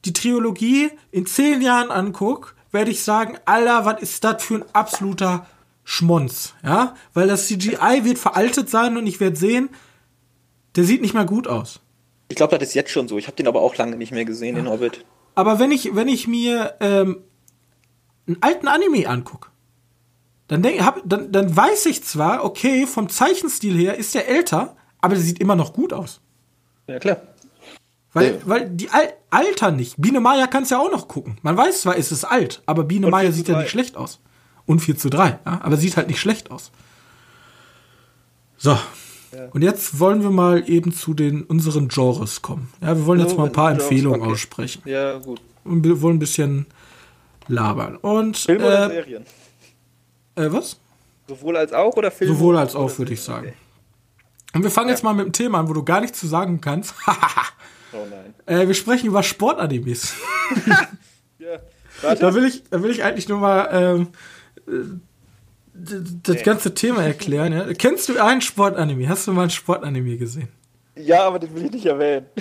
die Trilogie in zehn Jahren angucke, werde ich sagen, Alter, was ist das für ein absoluter Schmonz, ja? Weil das CGI wird veraltet sein und ich werde sehen, der sieht nicht mehr gut aus. Ich glaube, das ist jetzt schon so. Ich habe den aber auch lange nicht mehr gesehen, ja. den Hobbit. Aber wenn ich, wenn ich mir ähm, einen alten Anime angucke, dann, denk, hab, dann, dann weiß ich zwar, okay, vom Zeichenstil her ist der älter, aber der sieht immer noch gut aus. Ja, klar. Weil, ja. weil die Al Alter nicht. Biene Maya kann es ja auch noch gucken. Man weiß zwar, ist es alt, aber Biene Maya sieht ja nicht schlecht aus. Und 4 zu 3, ja? aber sieht halt nicht schlecht aus. So. Ja. Und jetzt wollen wir mal eben zu den unseren Genres kommen. Ja, wir wollen jetzt mal ein paar Empfehlungen okay. aussprechen. Ja, gut. Und wir wollen ein bisschen labern. Und, Filme äh, oder Serien? Äh, was? Sowohl als auch oder Filme? Sowohl als auch, würde ich sagen. Okay. Und wir fangen ja. jetzt mal mit dem Thema an, wo du gar nichts zu sagen kannst. oh nein. Äh, wir sprechen über Sportanimes. ja. Da will ich, da will ich eigentlich nur mal ähm, das nee. ganze Thema erklären. Ja? Kennst du einen Sportanime? Hast du mal ein Sportanime gesehen? Ja, aber den will ich nicht erwähnen.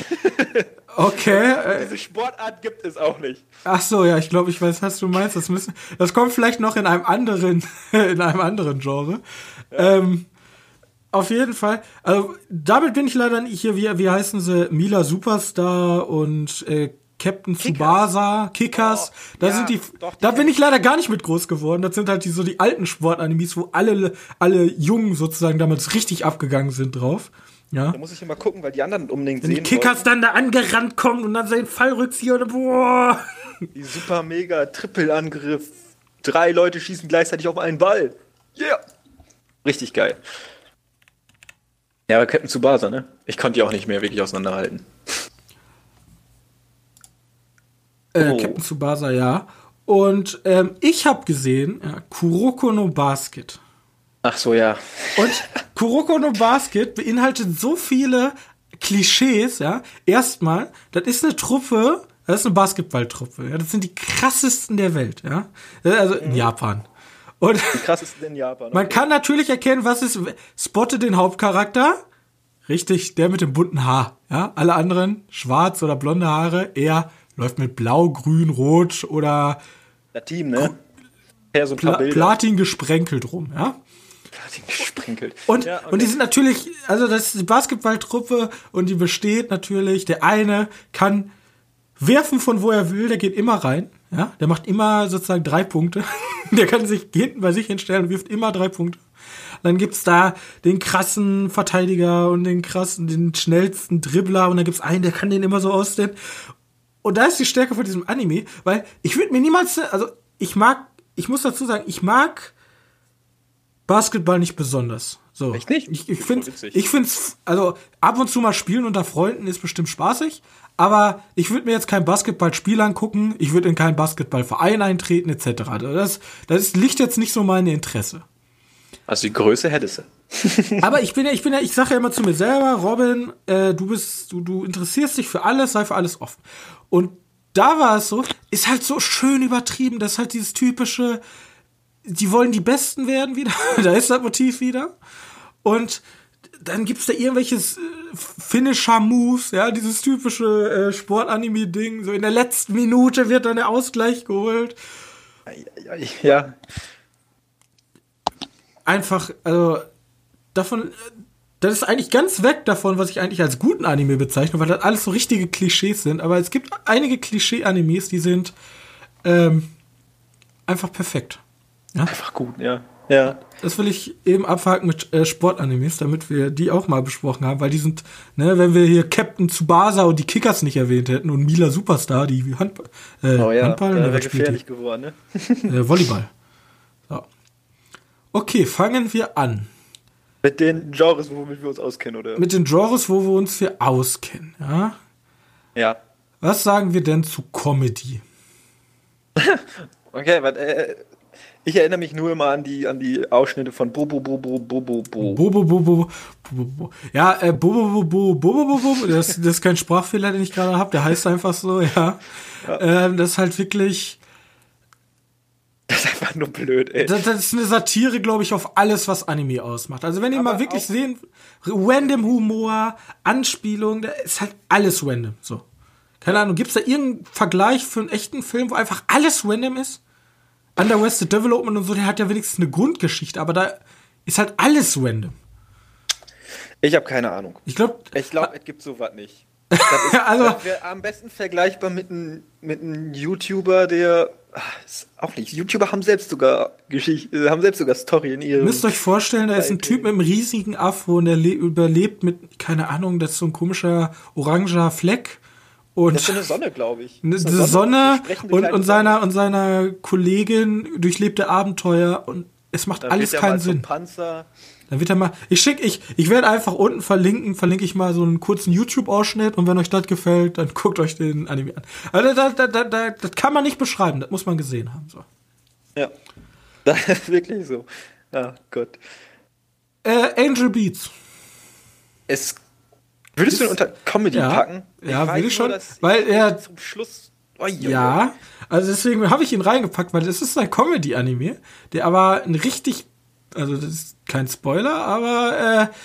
Okay. Äh, Diese Sportart gibt es auch nicht. Ach so, ja, ich glaube, ich weiß, was du meinst. Das müssen, das kommt vielleicht noch in einem anderen, in einem anderen Genre. Ja. Ähm, auf jeden Fall. Also, damit bin ich leider nicht hier, wie, wie heißen sie? Mila Superstar und äh, Captain Kickers. Tsubasa, Kickers. Oh, da ja, sind die, doch, da bin ich leider gar nicht mit groß geworden. Das sind halt die, so die alten Sportanimes, wo alle, alle Jungen sozusagen damals richtig abgegangen sind drauf. Ja. Da muss ich immer gucken, weil die anderen unbedingt Wenn sehen. Die Kickers wollen. dann da angerannt kommen und dann seinen Fallrückzieher oder boah. Die super mega Trippelangriff. Drei Leute schießen gleichzeitig auf einen Ball. Yeah. Richtig geil. Ja, aber Captain Tsubasa, ne? Ich konnte die auch nicht mehr wirklich auseinanderhalten. Äh, oh. Captain Tsubasa, ja. Und ähm, ich habe gesehen, ja, Kuroko no Basket. Ach so, ja. Und Kuroko no Basket beinhaltet so viele Klischees, ja. Erstmal, das ist eine Truppe, das ist eine Basketballtruppe, ja. Das sind die krassesten der Welt, ja. Also in mhm. Japan. Und die krassesten in Japan. Okay. Man kann natürlich erkennen, was ist, spotte den Hauptcharakter. Richtig, der mit dem bunten Haar, ja. Alle anderen, schwarz oder blonde Haare, eher läuft mit Blau, Grün, Rot oder Platin, ne? Ja, so Pla Platin gesprenkelt rum, ja? Platin gesprenkelt. Und, ja, okay. und die sind natürlich, also das ist die Basketballtruppe und die besteht natürlich, der eine kann werfen von wo er will, der geht immer rein, ja? Der macht immer sozusagen drei Punkte. der kann sich hinten bei sich hinstellen und wirft immer drei Punkte. Dann gibt's da den krassen Verteidiger und den krassen, den schnellsten Dribbler und dann gibt's einen, der kann den immer so ausstellen. Und da ist die Stärke von diesem Anime, weil ich würde mir niemals, also ich mag, ich muss dazu sagen, ich mag Basketball nicht besonders. So. Echt nicht? Ich, ich finde, finde also ab und zu mal spielen unter Freunden ist bestimmt spaßig, aber ich würde mir jetzt kein Basketballspiel angucken, ich würde in keinen Basketballverein eintreten etc. Das, das liegt jetzt nicht so meine Interesse. Also die Größe hättest du. aber ich bin ja, ich bin ja, ich sage ja immer zu mir selber, Robin, äh, du bist, du, du interessierst dich für alles, sei für alles offen. Und da war es so, ist halt so schön übertrieben, das ist halt dieses typische, die wollen die Besten werden wieder, da ist das Motiv wieder. Und dann gibt's da irgendwelche äh, Finisher-Moves, ja, dieses typische äh, Sport-Anime-Ding. So in der letzten Minute wird dann der Ausgleich geholt. Ja. Einfach, also davon, das ist eigentlich ganz weg davon, was ich eigentlich als guten Anime bezeichne, weil das alles so richtige Klischees sind. Aber es gibt einige Klischee-Animes, die sind ähm, einfach perfekt. Ja? Einfach gut, ja. Ja. Das will ich eben abhaken mit äh, Sportanimes, damit wir die auch mal besprochen haben, weil die sind, ne, wenn wir hier Captain Tsubasa und die Kickers nicht erwähnt hätten und Mila Superstar, die Hand, äh, oh ja, Handball, ja, wäre gefährlich die? geworden, ne? äh, Volleyball. So. Okay, fangen wir an. Mit den Genres, womit wir uns auskennen, oder? Mit den Genres, wo wir uns für auskennen, ja? Ja. Was sagen wir denn zu Comedy? okay, warte, äh, ich erinnere mich nur immer an die, an die Ausschnitte von Bobo Bobo Bobo Bobo. Bobo Bobo Bobo. Ja, äh, Bobo Bobo Bobo Bobo. Das, das ist kein Sprachfehler, den ich gerade habe. Der heißt einfach so, ja. ja. Ähm, das ist halt wirklich. Das ist einfach nur blöd, ey. Das, das ist eine Satire, glaube ich, auf alles, was Anime ausmacht. Also wenn ihr Aber mal wirklich sehen, random Humor, Anspielung, da ist halt alles random. So. Keine Ahnung, gibt's da irgendeinen Vergleich für einen echten Film, wo einfach alles random ist? Underwested Development und so, der hat ja wenigstens eine Grundgeschichte, aber da ist halt alles random. Ich habe keine Ahnung. Ich glaube, ich glaube, es gibt sowas nicht. Das ist, also, das am besten vergleichbar mit einem mit YouTuber, der ach, ist auch nicht. YouTuber haben selbst sogar Geschichte, äh, haben selbst sogar Story in ihrem. Müsst euch vorstellen, da ist ein Typ mit einem riesigen Afro und der überlebt mit keine Ahnung, das ist so ein komischer oranger Fleck und das ist eine Sonne, glaube ich. Eine Sonne, Sonne und, und, seiner, und seiner Kollegin durchlebte Abenteuer und es macht Dann alles keinen Sinn. Panzer. Dann wird er mal. Ich schick, ich, ich werde einfach unten verlinken, verlinke ich mal so einen kurzen YouTube-Ausschnitt und wenn euch das gefällt, dann guckt euch den Anime an. Also das, das, das, das, das kann man nicht beschreiben, das muss man gesehen haben. So. Ja. Das ist wirklich so. Ja, Gott. Äh, Angel Beats. Es Würdest du ihn unter Comedy ja, packen? Ich ja, will ich schon, nur, weil er zum Schluss. Oh, ja, also deswegen habe ich ihn reingepackt, weil es ist ein Comedy-Anime, der aber ein richtig, also das ist kein Spoiler, aber äh,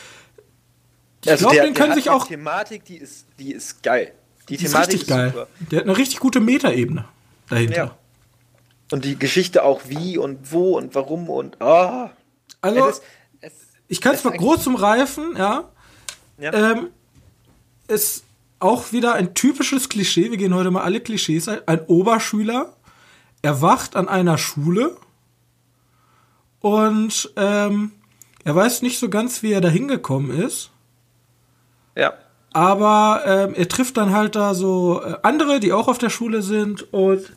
ich also glaube, den können sich auch. Die Thematik, die ist, die ist geil. Die, die Thematik ist richtig ist geil. Super. Der hat eine richtig gute Metaebene dahinter. Ja. Und die Geschichte auch wie und wo und warum und ah. Oh. Also, es, es, ich kann es mal groß umreifen, ja. ja. Ähm, ist auch wieder ein typisches Klischee. Wir gehen heute mal alle Klischees ein. Ein Oberschüler erwacht an einer Schule und ähm, er weiß nicht so ganz, wie er da hingekommen ist. Ja. Aber ähm, er trifft dann halt da so äh, andere, die auch auf der Schule sind und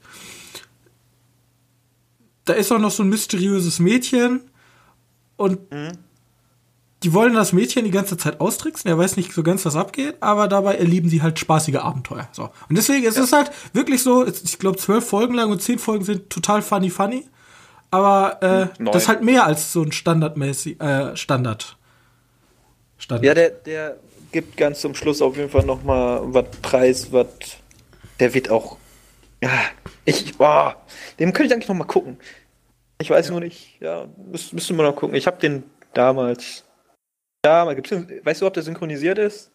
da ist auch noch so ein mysteriöses Mädchen und mhm die wollen das Mädchen die ganze Zeit austricksen. Er weiß nicht so ganz, was abgeht, aber dabei erleben sie halt spaßige Abenteuer. So. Und deswegen ist ja. es halt wirklich so, ich glaube, zwölf Folgen lang und zehn Folgen sind total funny funny. Aber äh, das ist halt mehr als so ein standardmäßig äh, Standard. Standard. Ja, der, der gibt ganz zum Schluss auf jeden Fall noch mal was Preis, was der wird auch. Ja, ich, boah, dem könnte ich eigentlich noch mal gucken. Ich weiß ja. nur nicht, ja, müsste müsst man noch gucken. Ich habe den damals ja, gibt's, weißt du, ob der synchronisiert ist?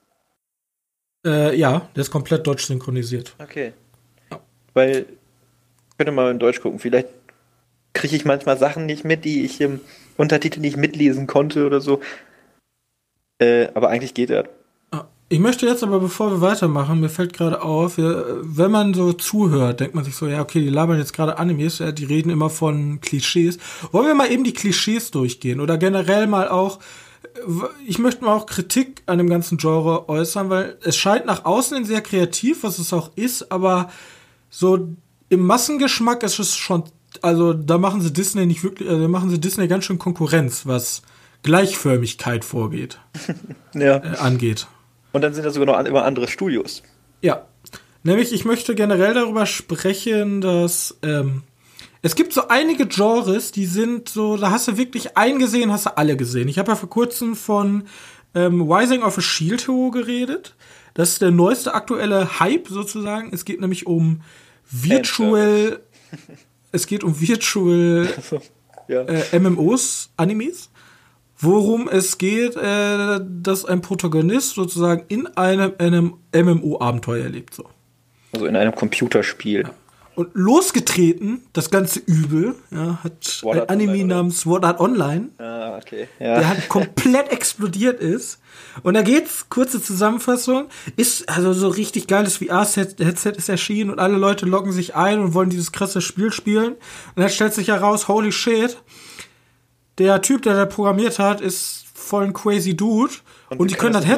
Äh, ja, der ist komplett deutsch synchronisiert. Okay. Ja. Weil, ich könnte mal in Deutsch gucken, vielleicht kriege ich manchmal Sachen nicht mit, die ich im Untertitel nicht mitlesen konnte oder so. Äh, aber eigentlich geht er. Ah, ich möchte jetzt aber, bevor wir weitermachen, mir fällt gerade auf, wenn man so zuhört, denkt man sich so, ja, okay, die labern jetzt gerade Animes, die reden immer von Klischees. Wollen wir mal eben die Klischees durchgehen oder generell mal auch, ich möchte mal auch Kritik an dem ganzen Genre äußern, weil es scheint nach außen sehr kreativ, was es auch ist, aber so im Massengeschmack ist es schon, also da machen sie Disney nicht wirklich, also machen sie Disney ganz schön Konkurrenz, was Gleichförmigkeit vorgeht, ja. äh, angeht. Und dann sind da sogar noch an, immer andere Studios. Ja. Nämlich, ich möchte generell darüber sprechen, dass ähm, es gibt so einige Genres, die sind so, da hast du wirklich eingesehen, hast du alle gesehen. Ich habe ja vor kurzem von ähm, Rising of a Shield Hero geredet. Das ist der neueste aktuelle Hype sozusagen. Es geht nämlich um Virtual, es geht um Virtual ja. äh, MMOs, Animes, worum es geht, äh, dass ein Protagonist sozusagen in einem, einem MMO-Abenteuer erlebt. So. Also in einem Computerspiel. Und losgetreten, das ganze Übel, ja, hat Sword ein Anime Online, namens Sword Art Online, Ah, okay. der Ja. halt komplett explodiert ist. Und da geht's, kurze Zusammenfassung, ist also so richtig geiles VR-Headset ist erschienen und alle Leute loggen sich ein und wollen dieses krasse Spiel spielen. Und dann stellt sich heraus, holy shit, der Typ, der da programmiert hat, ist voll ein crazy Dude. Und, wir die können das das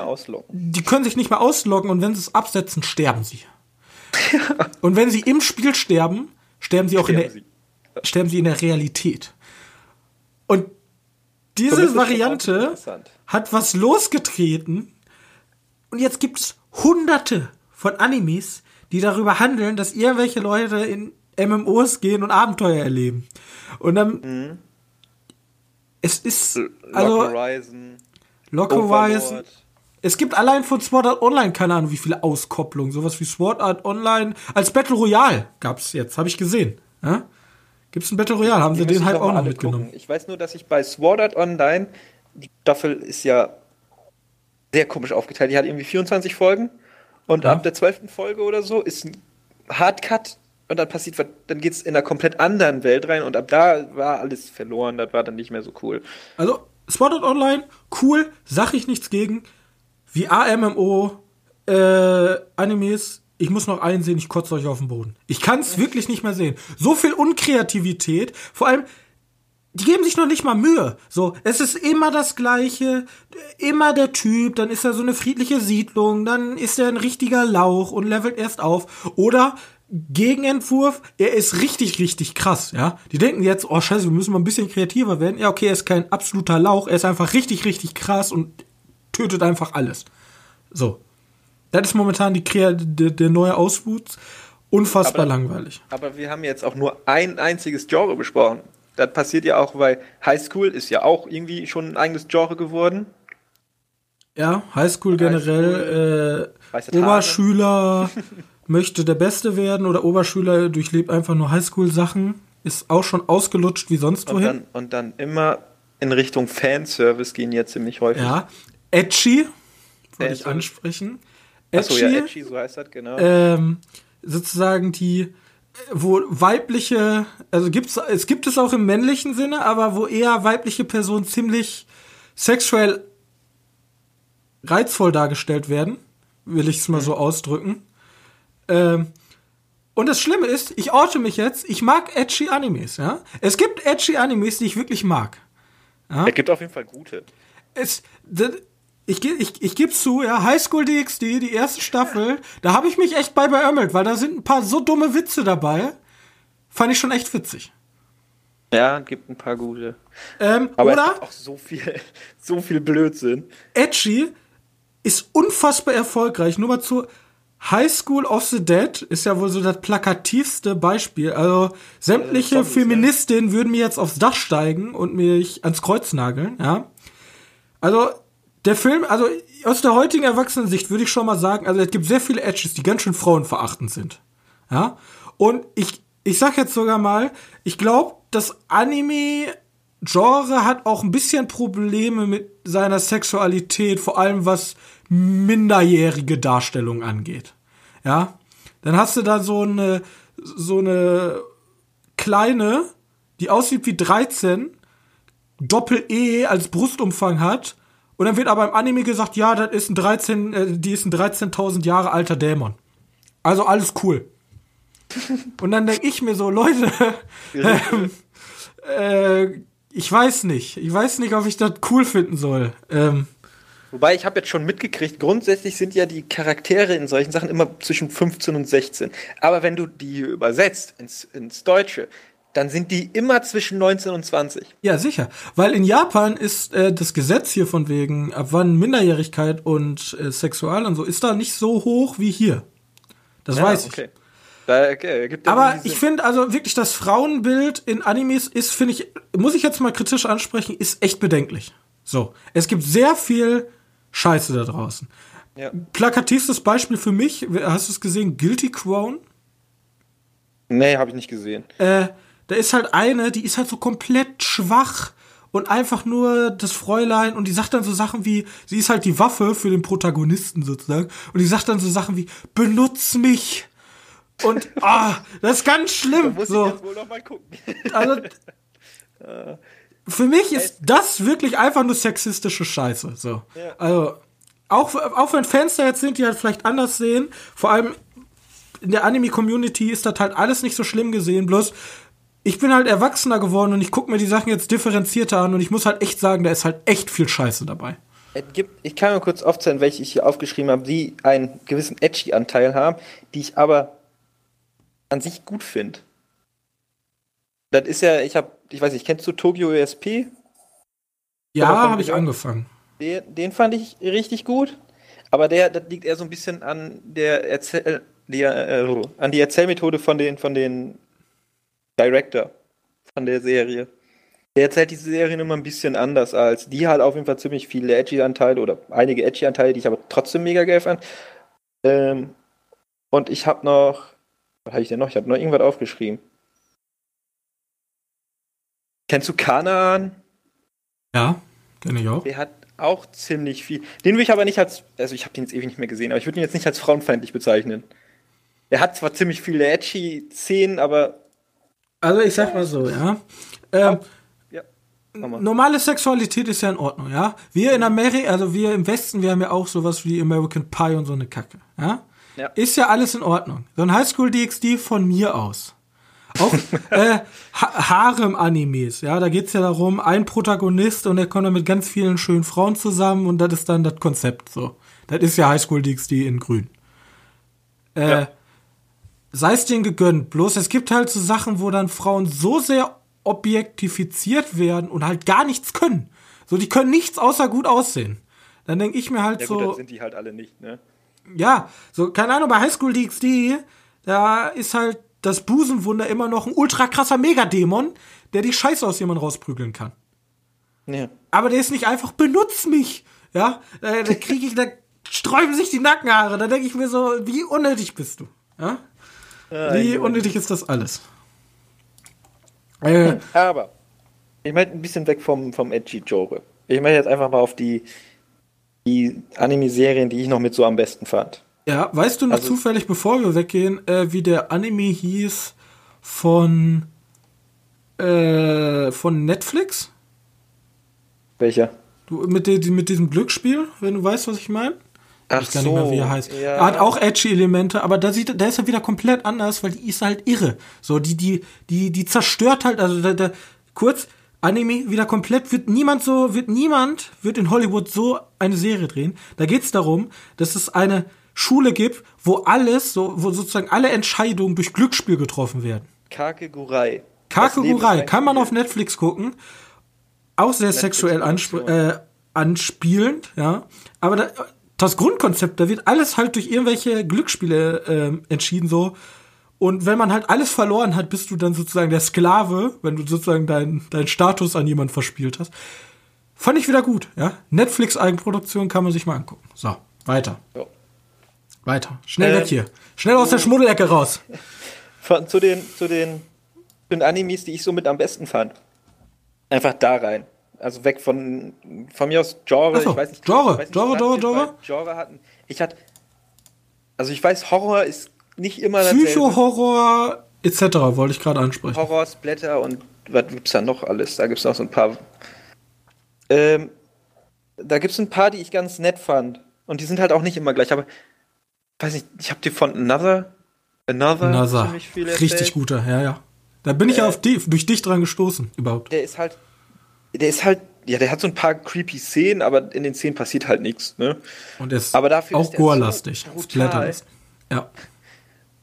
die können sich nicht mehr ausloggen und wenn sie es absetzen, sterben sie. Und wenn sie im Spiel sterben, sterben sie auch in der, Sterben sterben sie in der Realität. Und So, diese schon Variante hat was losgetreten und jetzt gibt es hunderte von Animes, die darüber handeln, dass irgendwelche Leute in MMOs gehen und Abenteuer erleben. Und dann Mhm. es ist Lock also Horizon, Lock Horizon. Es gibt allein von Sword Art Online keine Ahnung, wie viele Auskopplungen. Sowas wie Sword Art Online als Battle Royale gab's jetzt, habe ich gesehen. Ja? Gibt's ein Battle Royale? Haben sie Die müsste den halt auch noch mitgenommen? gucken. Ich weiß nur, dass ich bei Sword Art Online, die Staffel ist ja sehr komisch aufgeteilt. Die hat irgendwie 24 Folgen und Ja. ab der 12. Folge oder so ist ein Hardcut und dann passiert was, dann geht's in einer komplett anderen Welt rein und ab da war alles verloren, das war dann nicht mehr so cool. Also, Sword Art Online, cool, sag ich nichts gegen. VR-MMO, äh, Animes, ich muss noch einsehen, ich kotze euch auf den Boden. Ich kann es wirklich nicht mehr sehen. So viel Unkreativität, vor allem, die geben sich noch nicht mal Mühe. So, es ist immer das Gleiche, immer der Typ, dann ist er so eine friedliche Siedlung, dann ist er ein richtiger Lauch und levelt erst auf. Oder Gegenentwurf, er ist richtig, richtig krass, ja. Die denken jetzt, oh scheiße, wir müssen mal ein bisschen kreativer werden. Ja, okay, er ist kein absoluter Lauch, er ist einfach richtig, richtig krass und tötet einfach alles. So. Das ist momentan die Krea der, der neue Auswuchs. Unfassbar Aber- langweilig. Aber wir haben jetzt auch nur ein einziges Genre besprochen. Das passiert ja auch, weil High School ist ja auch irgendwie schon ein eigenes Genre geworden. Ja, Highschool generell, äh, Tage. Oberschüler möchte der Beste werden oder Oberschüler durchlebt einfach nur Highschool-Sachen. Ist auch schon ausgelutscht wie sonst Und wohin. dann, und dann immer in Richtung Fanservice gehen jetzt ziemlich häufig. Ja. Edgy, wollte ich ansprechen. Achso, ja, Edgy, Edgy, so heißt das, genau. ähm, sozusagen die, äh, wo weibliche, also gibt's, es gibt es auch im männlichen Sinne, aber wo eher weibliche Personen ziemlich sexuell reizvoll dargestellt werden, will ich es mal so ausdrücken. Ähm, und das Schlimme ist, ich orte mich jetzt, ich mag edgy Animes, ja. Es gibt edgy Animes, die ich wirklich mag. Es gibt auf jeden Fall gute. es, ich, ich, ich gebe zu, ja, High School DxD, die erste Staffel, da habe ich mich echt bei beömmelt, weil da sind ein paar so dumme Witze dabei. Fand ich schon echt witzig. Ja, gibt ein paar gute. Ähm, Aber es oder gibt auch so viel, so viel Blödsinn. Edgy ist unfassbar erfolgreich. Nur mal zu High School of the Dead ist ja wohl so das plakativste Beispiel. Also sämtliche Zombies, Feministinnen würden mir jetzt aufs Dach steigen und mich ans Kreuz nageln, ja. Also der Film, also aus der heutigen Erwachsenensicht würde ich schon mal sagen, also es gibt sehr viele Edges, die ganz schön frauenverachtend sind. Ja? Und ich, ich sag jetzt sogar mal, ich glaube, das Anime-Genre hat auch ein bisschen Probleme mit seiner Sexualität, vor allem was minderjährige Darstellung angeht. Ja? Dann hast du da so eine, so eine kleine, die aussieht wie 13, Doppel-E als Brustumfang hat. Und dann wird aber im Anime gesagt, ja, das ist ein 13, äh, die ist ein 13.000 Jahre alter Dämon. Also alles cool. Und dann denke ich mir so, Leute, ähm, äh, ich weiß nicht. Ich weiß nicht, ob ich das cool finden soll. Ähm, Wobei, ich habe jetzt schon mitgekriegt, grundsätzlich sind ja die Charaktere in solchen Sachen immer zwischen 15 und 16. Aber wenn du die übersetzt ins, ins Deutsche, dann sind die immer zwischen 19 und 20. ja, sicher. Weil in Japan ist äh, das Gesetz hier von wegen, ab wann Minderjährigkeit und äh, Sexual und so, ist da nicht so hoch wie hier. Das weiß ich. okay. Da, okay, ergibt ja Aber ich finde also wirklich, das Frauenbild in Animes ist, finde ich, muss ich jetzt mal kritisch ansprechen, ist echt bedenklich. So. Es gibt sehr viel Scheiße da draußen. Ja. Plakativstes Beispiel für mich, hast du es gesehen, Guilty Crown? Nee, habe ich nicht gesehen. Äh, da ist halt eine, die ist halt so komplett schwach und einfach nur das Fräulein und die sagt dann so Sachen wie, sie ist halt die Waffe für den Protagonisten sozusagen und die sagt dann so Sachen wie, benutz mich. Und ah, das ist ganz schlimm. Da muss so. ich jetzt wohl noch mal gucken. Also, für mich ist das wirklich einfach nur sexistische Scheiße. So. Ja. Also, auch, auch wenn Fans da jetzt sind, die halt vielleicht anders sehen, vor allem in der Anime-Community ist das halt alles nicht so schlimm gesehen, bloß ich bin halt erwachsener geworden und ich gucke mir die Sachen jetzt differenzierter an und ich muss halt echt sagen, da ist halt echt viel Scheiße dabei. Gibt, ich kann mir kurz aufzählen, welche ich hier aufgeschrieben habe, die einen gewissen Edgy-Anteil haben, die ich aber an sich gut finde. Das ist ja, ich habe, ich weiß nicht, kennst du Tokyo ESP? Ja, habe ich angefangen. Den, den, fand ich richtig gut, aber der, das liegt eher so ein bisschen an der Erzähl, die, äh, an die Erzählmethode von den, von den Director von der Serie. Der erzählt diese Serie immer ein bisschen anders als die hat auf jeden Fall ziemlich viele Edgy-Anteile oder einige Edgy-Anteile, die ich aber trotzdem mega geil fand. Ähm, und ich habe noch, was habe ich denn noch? Ich habe noch irgendwas aufgeschrieben. Kennst du Kanaan? Ja, kenne ich auch. Der hat auch ziemlich viel. Den würde ich aber nicht als, also ich habe den jetzt ewig nicht mehr gesehen, aber ich würde ihn jetzt nicht als frauenfeindlich bezeichnen. Er hat zwar ziemlich viele edgy Szenen, aber also ich sag mal so, ja. Ähm, ja. Normale Sexualität ist ja in Ordnung, ja. Wir in Amerika, also wir im Westen, wir haben ja auch sowas wie American Pie und so eine Kacke, ja. ja. Ist ja alles in Ordnung. So ein Highschool DxD von mir aus. Auch äh, ha Harem-Animes, ja, da geht's ja darum, ein Protagonist und der kommt dann mit ganz vielen schönen Frauen zusammen und das ist dann das Konzept so. Das ist ja Highschool DxD in grün. Äh, ja sei es denen gegönnt. Bloß es gibt halt so Sachen, wo dann Frauen so sehr objektifiziert werden und halt gar nichts können. So, die können nichts außer gut aussehen. Dann denke ich mir halt ja, so. Gut, dann sind die halt alle nicht, ne? Ja, so, keine Ahnung, bei High School DxD, da ist halt das Busenwunder immer noch ein ultra krasser Megadämon, der die Scheiße aus jemandem rausprügeln kann. Ja. Aber der ist nicht einfach, benutz mich! Ja, da, da kriege ich, da sträuben sich die Nackenhaare. Da denke ich mir so, wie unnötig bist du? Ja? Wie unnötig ist das alles? Äh, Aber ich möchte ein bisschen weg vom, vom Edgy-Genre. Ich möchte jetzt einfach mal auf die, die Anime-Serien, die ich noch mit so am besten fand. Ja, weißt du noch also, zufällig, bevor wir weggehen, äh, wie der Anime hieß von, äh, von Netflix? Welcher? Du, mit, de, mit diesem Glücksspiel, wenn du weißt, was ich meine? Ach ich gar so, nicht mehr, wie er heißt. Ja. Er hat auch edgy Elemente, aber da sieht, da ist er wieder komplett anders, weil die ist halt irre. So, die, die, die, die zerstört halt, also da, da, kurz, Anime wieder komplett, wird niemand so, wird niemand, wird in Hollywood so eine Serie drehen. Da geht's darum, dass es eine Schule gibt, wo alles, so, wo sozusagen alle Entscheidungen durch Glücksspiel getroffen werden. Kakegurai. Kakegurai, kann man auf Netflix gucken. Auch sehr Netflix sexuell ansp äh, anspielend, ja. Aber da, das Grundkonzept, da wird alles halt durch irgendwelche Glücksspiele äh, entschieden so. Und wenn man halt alles verloren hat, bist du dann sozusagen der Sklave, wenn du sozusagen deinen dein Status an jemanden verspielt hast. Fand ich wieder gut, ja. Netflix-Eigenproduktion kann man sich mal angucken. So, weiter. Jo. Weiter. Schnell ähm, weg hier. Schnell aus der Schmuddelecke raus. Zu den, zu den, den Animes, die ich so mit am besten fand. Einfach da rein. Also weg von, von mir aus Genre, so, ich weiß nicht. Genre, weiß nicht, Genre, Genre, Genre. Genre hatten. Ich hatte, also ich weiß, Horror ist nicht immer Psycho-Horror etc. wollte ich gerade ansprechen. Horror, Splatter und was gibt's da noch alles? Da gibt's noch so ein paar. Ähm, da gibt's ein paar, die ich ganz nett fand. Und die sind halt auch nicht immer gleich, aber weiß nicht, ich habe dir von Another Another, Another. richtig guter, ja, ja. Da bin ich ja äh, auf die, durch dich dran gestoßen, überhaupt. Der ist halt, der ist halt, ja, der hat so ein paar creepy Szenen, aber in den Szenen passiert halt nichts, ne? Und ist aber dafür auch gore-lastig, so Ja.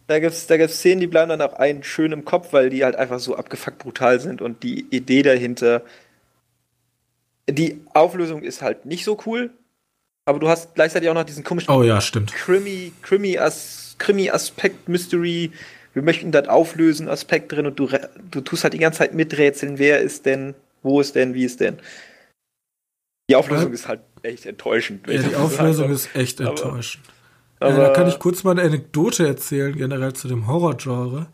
Da gibt's, da gibt's Szenen, die bleiben dann auch einen schön im Kopf, weil die halt einfach so abgefuckt brutal sind und die Idee dahinter, die Auflösung ist halt nicht so cool, aber du hast gleichzeitig auch noch diesen komischen oh, ja, stimmt. Krimi, Krimi, As, Krimi Aspekt, Mystery, wir möchten das auflösen Aspekt drin und du, du tust halt die ganze Zeit miträtseln, wer ist denn wo ist denn, wie ist denn. Die Auflösung ja. ist halt echt enttäuschend. Ja, die Auflösung ist echt enttäuschend. Aber, äh, da kann ich kurz mal eine Anekdote erzählen, generell zu dem Horror-Genre.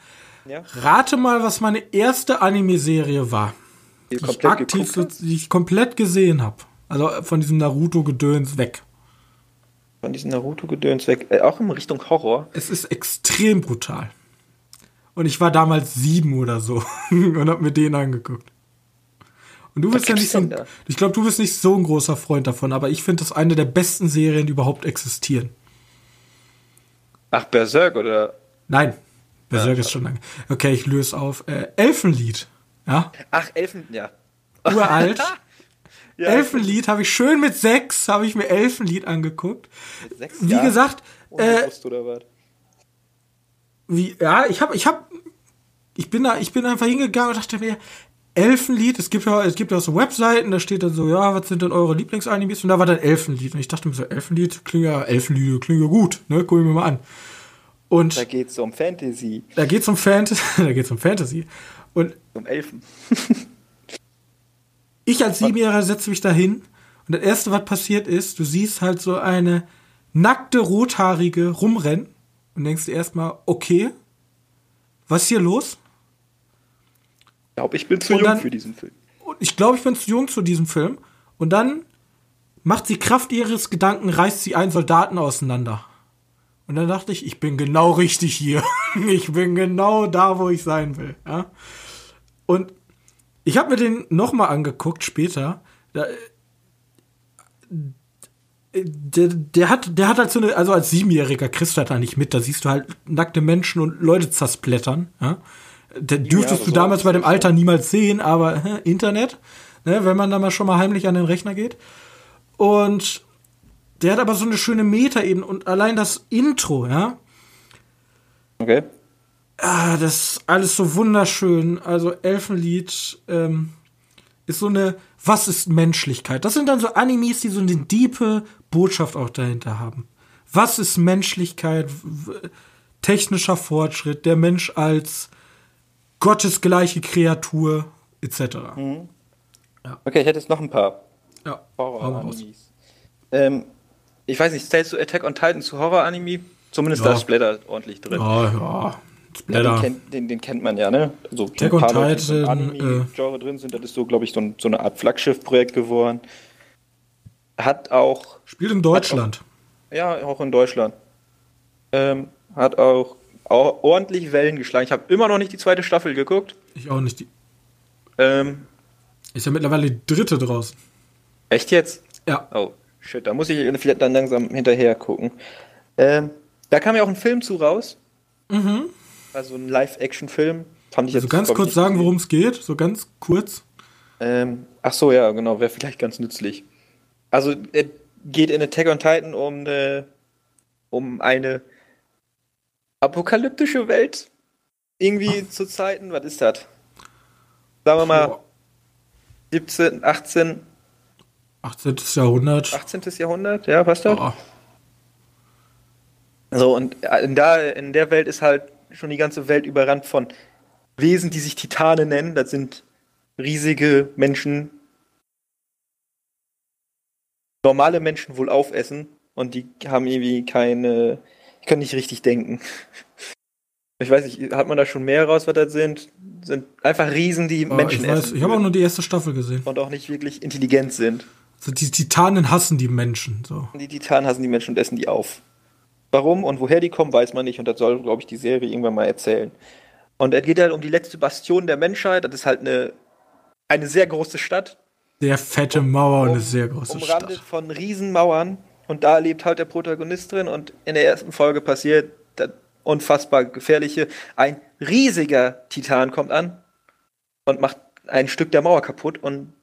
Ja. Rate mal, was meine erste Anime-Serie war. Die Die ich komplett aktiv, die ich komplett gesehen habe. Also von diesem Naruto-Gedöns weg. Von diesem Naruto-Gedöns weg. Äh, auch in Richtung Horror. Es ist extrem brutal. Und ich war damals sieben oder so und hab mir den angeguckt. Und du bist ja nicht so, da? ich glaube, du bist nicht so ein großer Freund davon, aber ich finde das eine der besten Serien, die überhaupt existieren. Ach, Berserk oder. Nein, Berserk ist schon lange. Okay, ich löse auf. Äh, Elfenlied. Ja, Ach, Elfen, ja. uralt. ja Elfenlied habe ich schön mit sechs, habe ich mir Elfenlied angeguckt. Sechs Wie Jahre gesagt, äh, oder was? wie, ja, ich habe, ich habe, ich bin da, ich bin einfach hingegangen und dachte mir, Elfenlied, es gibt ja, es gibt ja so Webseiten, da steht dann so, ja, was sind denn eure Lieblingsanimes? Und da war dann Elfenlied. Und ich dachte mir so, Elfenlied klingt ja, Elfenlied klingt ja gut, ne, guck ich mir mal an. Und Da geht's um Fantasy, da geht's um Fantasy, da geht's um Fantasy. Und um Elfen. ich als Siebenjähriger setze mich da hin und das erste, was passiert ist, du siehst halt so eine nackte Rothaarige rumrennen und denkst dir erstmal, okay, was ist hier los? Ich glaube, ich bin zu Und jung dann- für diesen Film. Und ich glaube, ich bin zu jung zu diesem Film. Und dann macht sie Kraft ihres Gedanken, reißt sie einen Soldaten auseinander. Und dann dachte ich, ich bin genau richtig hier. Ich bin genau da, wo ich sein will. Ja? Und ich habe mir den nochmal angeguckt später. Da, äh, der, der hat, der hat halt so eine, also als Siebenjähriger kriegst du das da nicht mit. Da siehst du halt nackte Menschen und Leute zersplittern. Ja? Da dürftest Jahre du damals bei dem er. Alter niemals sehen, aber hä, Internet, ne, wenn man da mal schon mal heimlich an den Rechner geht. Und der hat aber so eine schöne Meta-Ebene und allein das Intro, ja, Okay. Ah, das ist alles so wunderschön. Also Elfenlied ähm, ist so eine, was ist Menschlichkeit? Das sind dann so Animes, die so eine diepe Botschaft auch dahinter haben. Was ist Menschlichkeit? Technischer Fortschritt, der Mensch als gottesgleiche Kreatur, etc. Okay, ich hätte jetzt noch ein paar Ja. Horror-Animes. Ähm, ich weiß nicht, zählst du Attack on Titan zu Horror-Anime? Zumindest Ja. da ist Splatter ordentlich drin. Ja, ja. Ja, Splatter. den, kennt, den, den kennt man ja, ne? Also Attack ein on Titan, im Anime-Genre drin sind, das ist so, glaube ich, so, ein, so eine Art Flaggschiff-Projekt geworden. Hat auch, Spielt in Deutschland. ja, auch in Deutschland, ähm, hat auch, auch ordentlich Wellen geschlagen. Ich habe immer noch nicht die zweite Staffel geguckt. Ich auch nicht. Die- Ähm, Ist ja mittlerweile die dritte draußen. echt jetzt? Ja. Oh, shit, da muss ich vielleicht dann langsam hinterher gucken. Ähm, da kam ja auch ein Film zu raus. Mhm. Also ein Live-Action-Film. Fand ich jetzt Also ganz kurz sagen, worum es geht. So ganz kurz. Ähm, ach so, ja, genau, wäre vielleicht ganz nützlich. Also, es geht in Attack on Titan um eine, um eine apokalyptische Welt. Irgendwie zu Zeiten, was ist das? Sagen wir mal Boah. 17, 18, 18. Jahrhundert. 18. Jahrhundert, ja, passt das? Oh. So, und in, da, in der Welt ist halt schon die ganze Welt überrannt von Wesen, die sich Titane nennen. Das sind riesige Menschen, normale Menschen wohl aufessen und die haben irgendwie keine, die können nicht richtig denken. Ich weiß nicht, hat man da schon mehr raus, was das sind? Sind einfach Riesen, die Oh, Menschen ich weiß, essen ich habe auch nur die erste Staffel gesehen. und auch nicht wirklich intelligent sind. Also die Titanen hassen die Menschen. So. Die Titanen hassen die Menschen und essen die auf. Warum und woher die kommen, weiß man nicht. Und das soll, glaube ich, die Serie irgendwann mal erzählen. Und es geht halt um die letzte Bastion der Menschheit. Das ist halt eine, eine sehr große Stadt. Sehr fette Mauer und Um- eine sehr große umrandet Stadt. von Riesenmauern. Und da lebt halt der Protagonist drin. Und in der ersten Folge passiert das unfassbar gefährliche. Ein riesiger Titan kommt an und macht ein Stück der Mauer kaputt. Und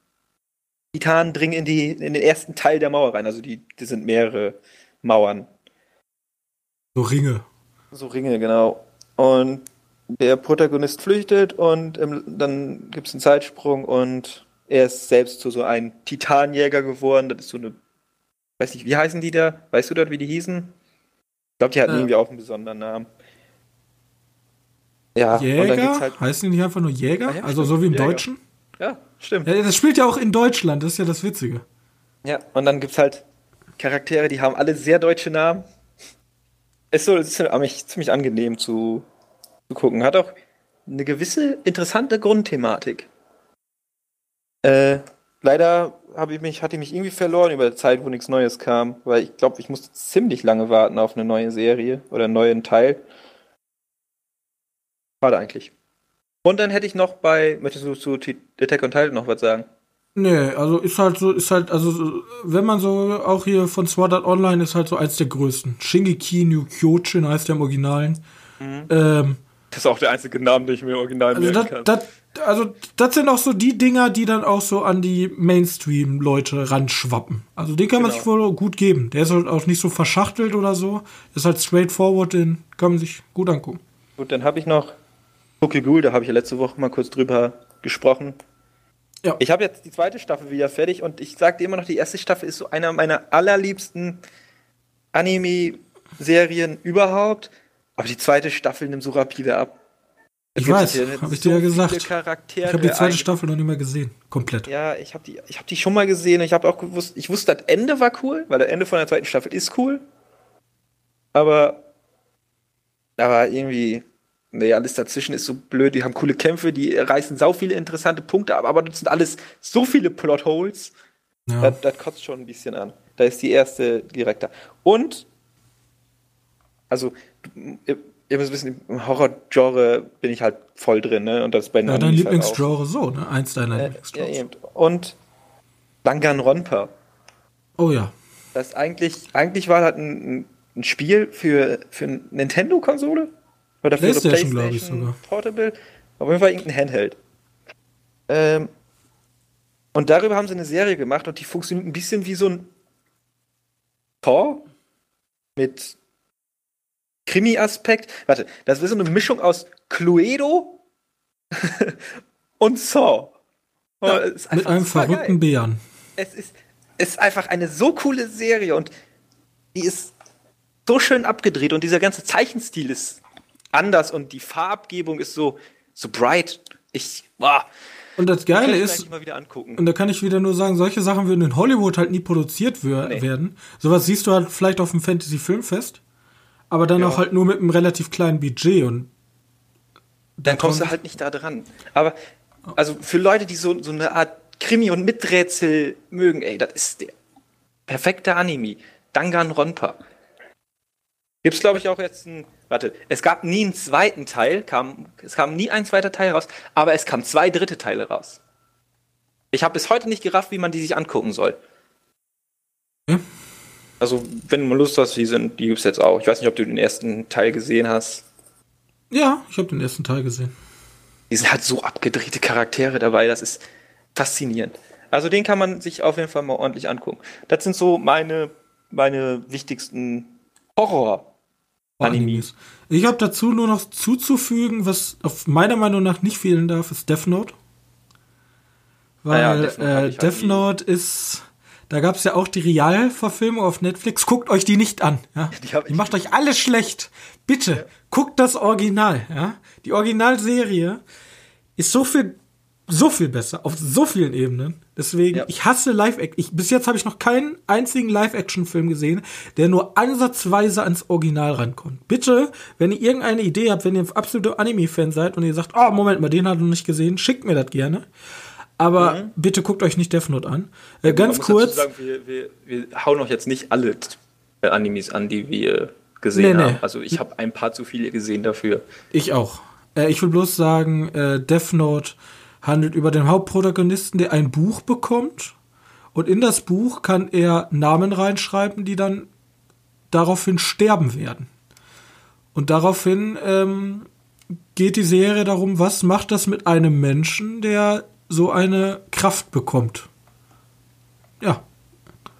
Titanen dringen in, die, in den ersten Teil der Mauer rein. Also die, die sind mehrere Mauern. So Ringe. So Ringe, genau. Und der Protagonist flüchtet und im, dann gibt es einen Zeitsprung und er ist selbst zu so einem Titanjäger geworden. Das ist so eine, weiß nicht, wie heißen die da? Weißt du dort, wie die hießen? Ich glaube, die hatten Äh. irgendwie auch einen besonderen Namen. Ja, Jäger? halt. Heißen die nicht einfach nur Jäger? Ah ja, also stimmt, so wie im Jäger. Deutschen? Ja, stimmt. Ja, das spielt ja auch in Deutschland, das ist ja das Witzige. Ja, und dann gibt's halt Charaktere, die haben alle sehr deutsche Namen. Ist so, ist ziemlich, ziemlich angenehm zu, zu gucken. Hat auch eine gewisse interessante Grundthematik. Äh, leider habe ich mich, hatte ich mich irgendwie verloren über die Zeit, wo nichts Neues kam, weil ich glaube, ich musste ziemlich lange warten auf eine neue Serie oder einen neuen Teil. Schade eigentlich. Und dann hätte ich noch bei, möchtest du zu Attack on Titan noch was sagen? Nee, also ist halt so, ist halt, also wenn man so auch hier von Sword Art Online ist halt so eins der größten. Shingeki no Kyojin heißt der im Originalen. Mhm. Ähm, das ist auch der einzige Name, den ich mir im Original also merken kann. Das, also das sind auch so die Dinger, die dann auch so an die Mainstream-Leute ranschwappen. Also den kann genau. man sich wohl gut geben. Der ist halt auch nicht so verschachtelt oder so. Ist halt straightforward, den kann man sich gut angucken. Gut, dann habe ich noch Tokyo Ghoul, da habe ich ja letzte Woche mal kurz drüber gesprochen. Ja. Ich habe jetzt die zweite Staffel wieder fertig und ich sage dir immer noch, die erste Staffel ist so einer meiner allerliebsten Anime-Serien überhaupt. Aber die zweite Staffel nimmt so rapide ab. Ich weiß, habe ich dir ja gesagt. Ich habe die zweite Staffel noch nicht mehr gesehen, komplett. Ja, ich habe die, ich habe die schon mal gesehen. Ich habe auch gewusst, ich wusste, das Ende war cool, weil das Ende von der zweiten Staffel ist cool. Aber, aber irgendwie, nee, alles dazwischen ist so blöd. Die haben coole Kämpfe, die reißen sau viele interessante Punkte ab, aber das sind alles so viele Plotholes. Ja. Das, das kotzt schon ein bisschen an. Da ist die erste direkt da. Und, also, ihr müsst wissen, im Horror-Genre bin ich halt voll drin, ne? Und das bei Ja, dein halt Lieblingsgenre halt so, ne? Eins deiner äh, Lieblingsgenres. Ja, Und Danganronpa. Oh ja. Das eigentlich, eigentlich war das ein, ein Spiel für, für eine Nintendo-Konsole. Oder für PlayStation, PlayStation ich sogar. Portable. Auf jeden Fall irgendein Handheld. Ähm, und darüber haben sie eine Serie gemacht und die funktioniert ein bisschen wie so ein Tor mit Krimi-Aspekt. Warte, das ist so eine Mischung aus Cluedo und Saw. Ja, mit einem verrückten geil. Bären. Es ist, ist einfach eine so coole Serie und die ist so schön abgedreht und dieser ganze Zeichenstil ist anders und die Farbgebung ist so, so bright. Ich, wow. Und das Geile ist, und da kann ich wieder nur sagen, solche Sachen würden in Hollywood halt nie produziert nee. werden. Sowas siehst du halt vielleicht auf dem Fantasy-Filmfest aber dann ja. auch halt nur mit einem relativ kleinen Budget und dann kommst du halt nicht da dran. Aber also für Leute, die so, so eine Art Krimi und Miträtsel mögen, ey, das ist der perfekte Anime. Danganronpa. Gibt's glaube ich auch jetzt ein Warte, es gab nie einen zweiten Teil, kam, es kam nie ein zweiter Teil raus, aber es kamen zwei dritte Teile raus. Ich habe bis heute nicht gerafft, wie man die sich angucken soll. Ja. Also, wenn du mal Lust hast, die sind, die gibt's jetzt auch. Ich weiß nicht, ob du den ersten Teil gesehen hast. Ja, ich habe den ersten Teil gesehen. Die sind halt so abgedrehte Charaktere dabei, das ist faszinierend. Also den kann man sich auf jeden Fall mal ordentlich angucken. Das sind so meine, meine wichtigsten Horror-Animes. Ich habe dazu nur noch zuzufügen, was auf meiner Meinung nach nicht fehlen darf, ist Death Note. Weil ja, Death Note, äh, Death Note ist da gab es ja auch die Real-Verfilmung auf Netflix. Guckt euch die nicht an. Ja? Die, die macht euch alles schlecht. Bitte, ja. guckt das Original. Ja? Die Originalserie ist so viel, so viel besser auf so vielen Ebenen. Deswegen, ja. ich hasse Live-Action. Bis jetzt habe ich noch keinen einzigen Live-Action-Film gesehen, der nur ansatzweise ans Original rankommt. Bitte, wenn ihr irgendeine Idee habt, wenn ihr absoluter Anime-Fan seid und ihr sagt, oh, Moment mal, den hat noch nicht gesehen, schickt mir das gerne. Aber mhm. bitte guckt euch nicht Death Note an. Äh, ganz kurz. Sagen, wir, wir, wir, hauen auch jetzt nicht alle Animes an, die wir gesehen nee, haben. Nee. Also ich habe ein paar zu viele gesehen dafür. Ich auch. Äh, ich will bloß sagen, äh, Death Note handelt über den Hauptprotagonisten, der ein Buch bekommt. Und in das Buch kann er Namen reinschreiben, die dann daraufhin sterben werden. Und daraufhin ähm, geht die Serie darum, was macht das mit einem Menschen, der so eine Kraft bekommt. Ja,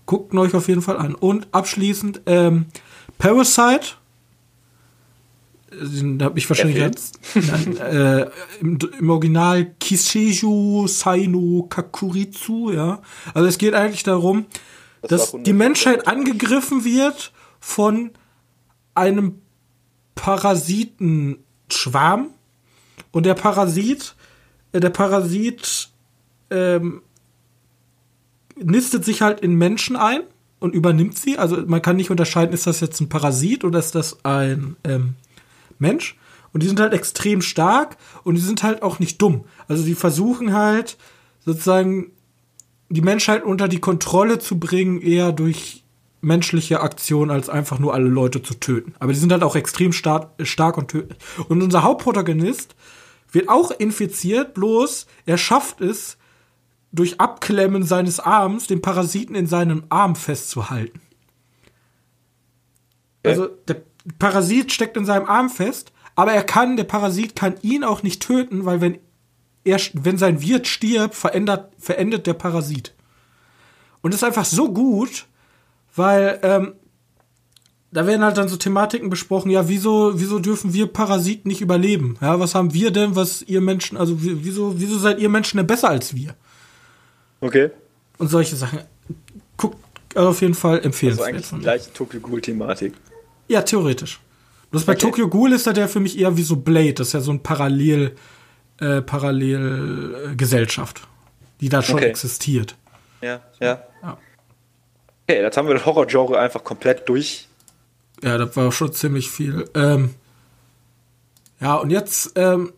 guckt euch auf jeden Fall an. Und abschließend ähm, Parasite. Den habe ich wahrscheinlich jetzt äh, im, im, Original Kiseju Saino Kakuritsu, ja. Also es geht eigentlich darum, das dass die Menschheit angegriffen wird von einem Parasitenschwarm und der Parasit der Parasit ähm, nistet sich halt in Menschen ein und übernimmt sie. Also man kann nicht unterscheiden, ist das jetzt ein Parasit oder ist das ein ähm, Mensch. Und die sind halt extrem stark und die sind halt auch nicht dumm. Also die versuchen halt sozusagen die Menschheit unter die Kontrolle zu bringen, eher durch menschliche Aktion, als einfach nur alle Leute zu töten. Aber die sind halt auch extrem stark, stark und tödlich. Und unser Hauptprotagonist wird auch infiziert, bloß er schafft es, durch Abklemmen seines Arms den Parasiten in seinem Arm festzuhalten. Also der Parasit steckt in seinem Arm fest, aber er kann, der Parasit kann ihn auch nicht töten, weil wenn er, wenn sein Wirt stirbt, verändert, verendet der Parasit. Und das ist einfach so gut, weil ähm, da werden halt dann so Thematiken besprochen, ja, wieso, wieso dürfen wir Parasiten nicht überleben? Ja, was haben wir denn, was ihr Menschen, also wieso, wieso seid ihr Menschen denn besser als wir? Okay. Und solche Sachen. Guckt also auf jeden Fall empfehlenswert. Also eigentlich die gleiche Tokyo Ghoul-Thematik. Ja, theoretisch. Bloß bei Okay. Tokyo Ghoul ist er der für mich eher wie so Blade. Das ist ja so ein Parallel, äh, Parallel äh, Gesellschaft, die da schon Okay. existiert. Ja, ja. Ja. Okay, jetzt haben wir das Horror-Genre einfach komplett durch. Ja, das war schon ziemlich viel. Ähm, ja, und jetzt ähm,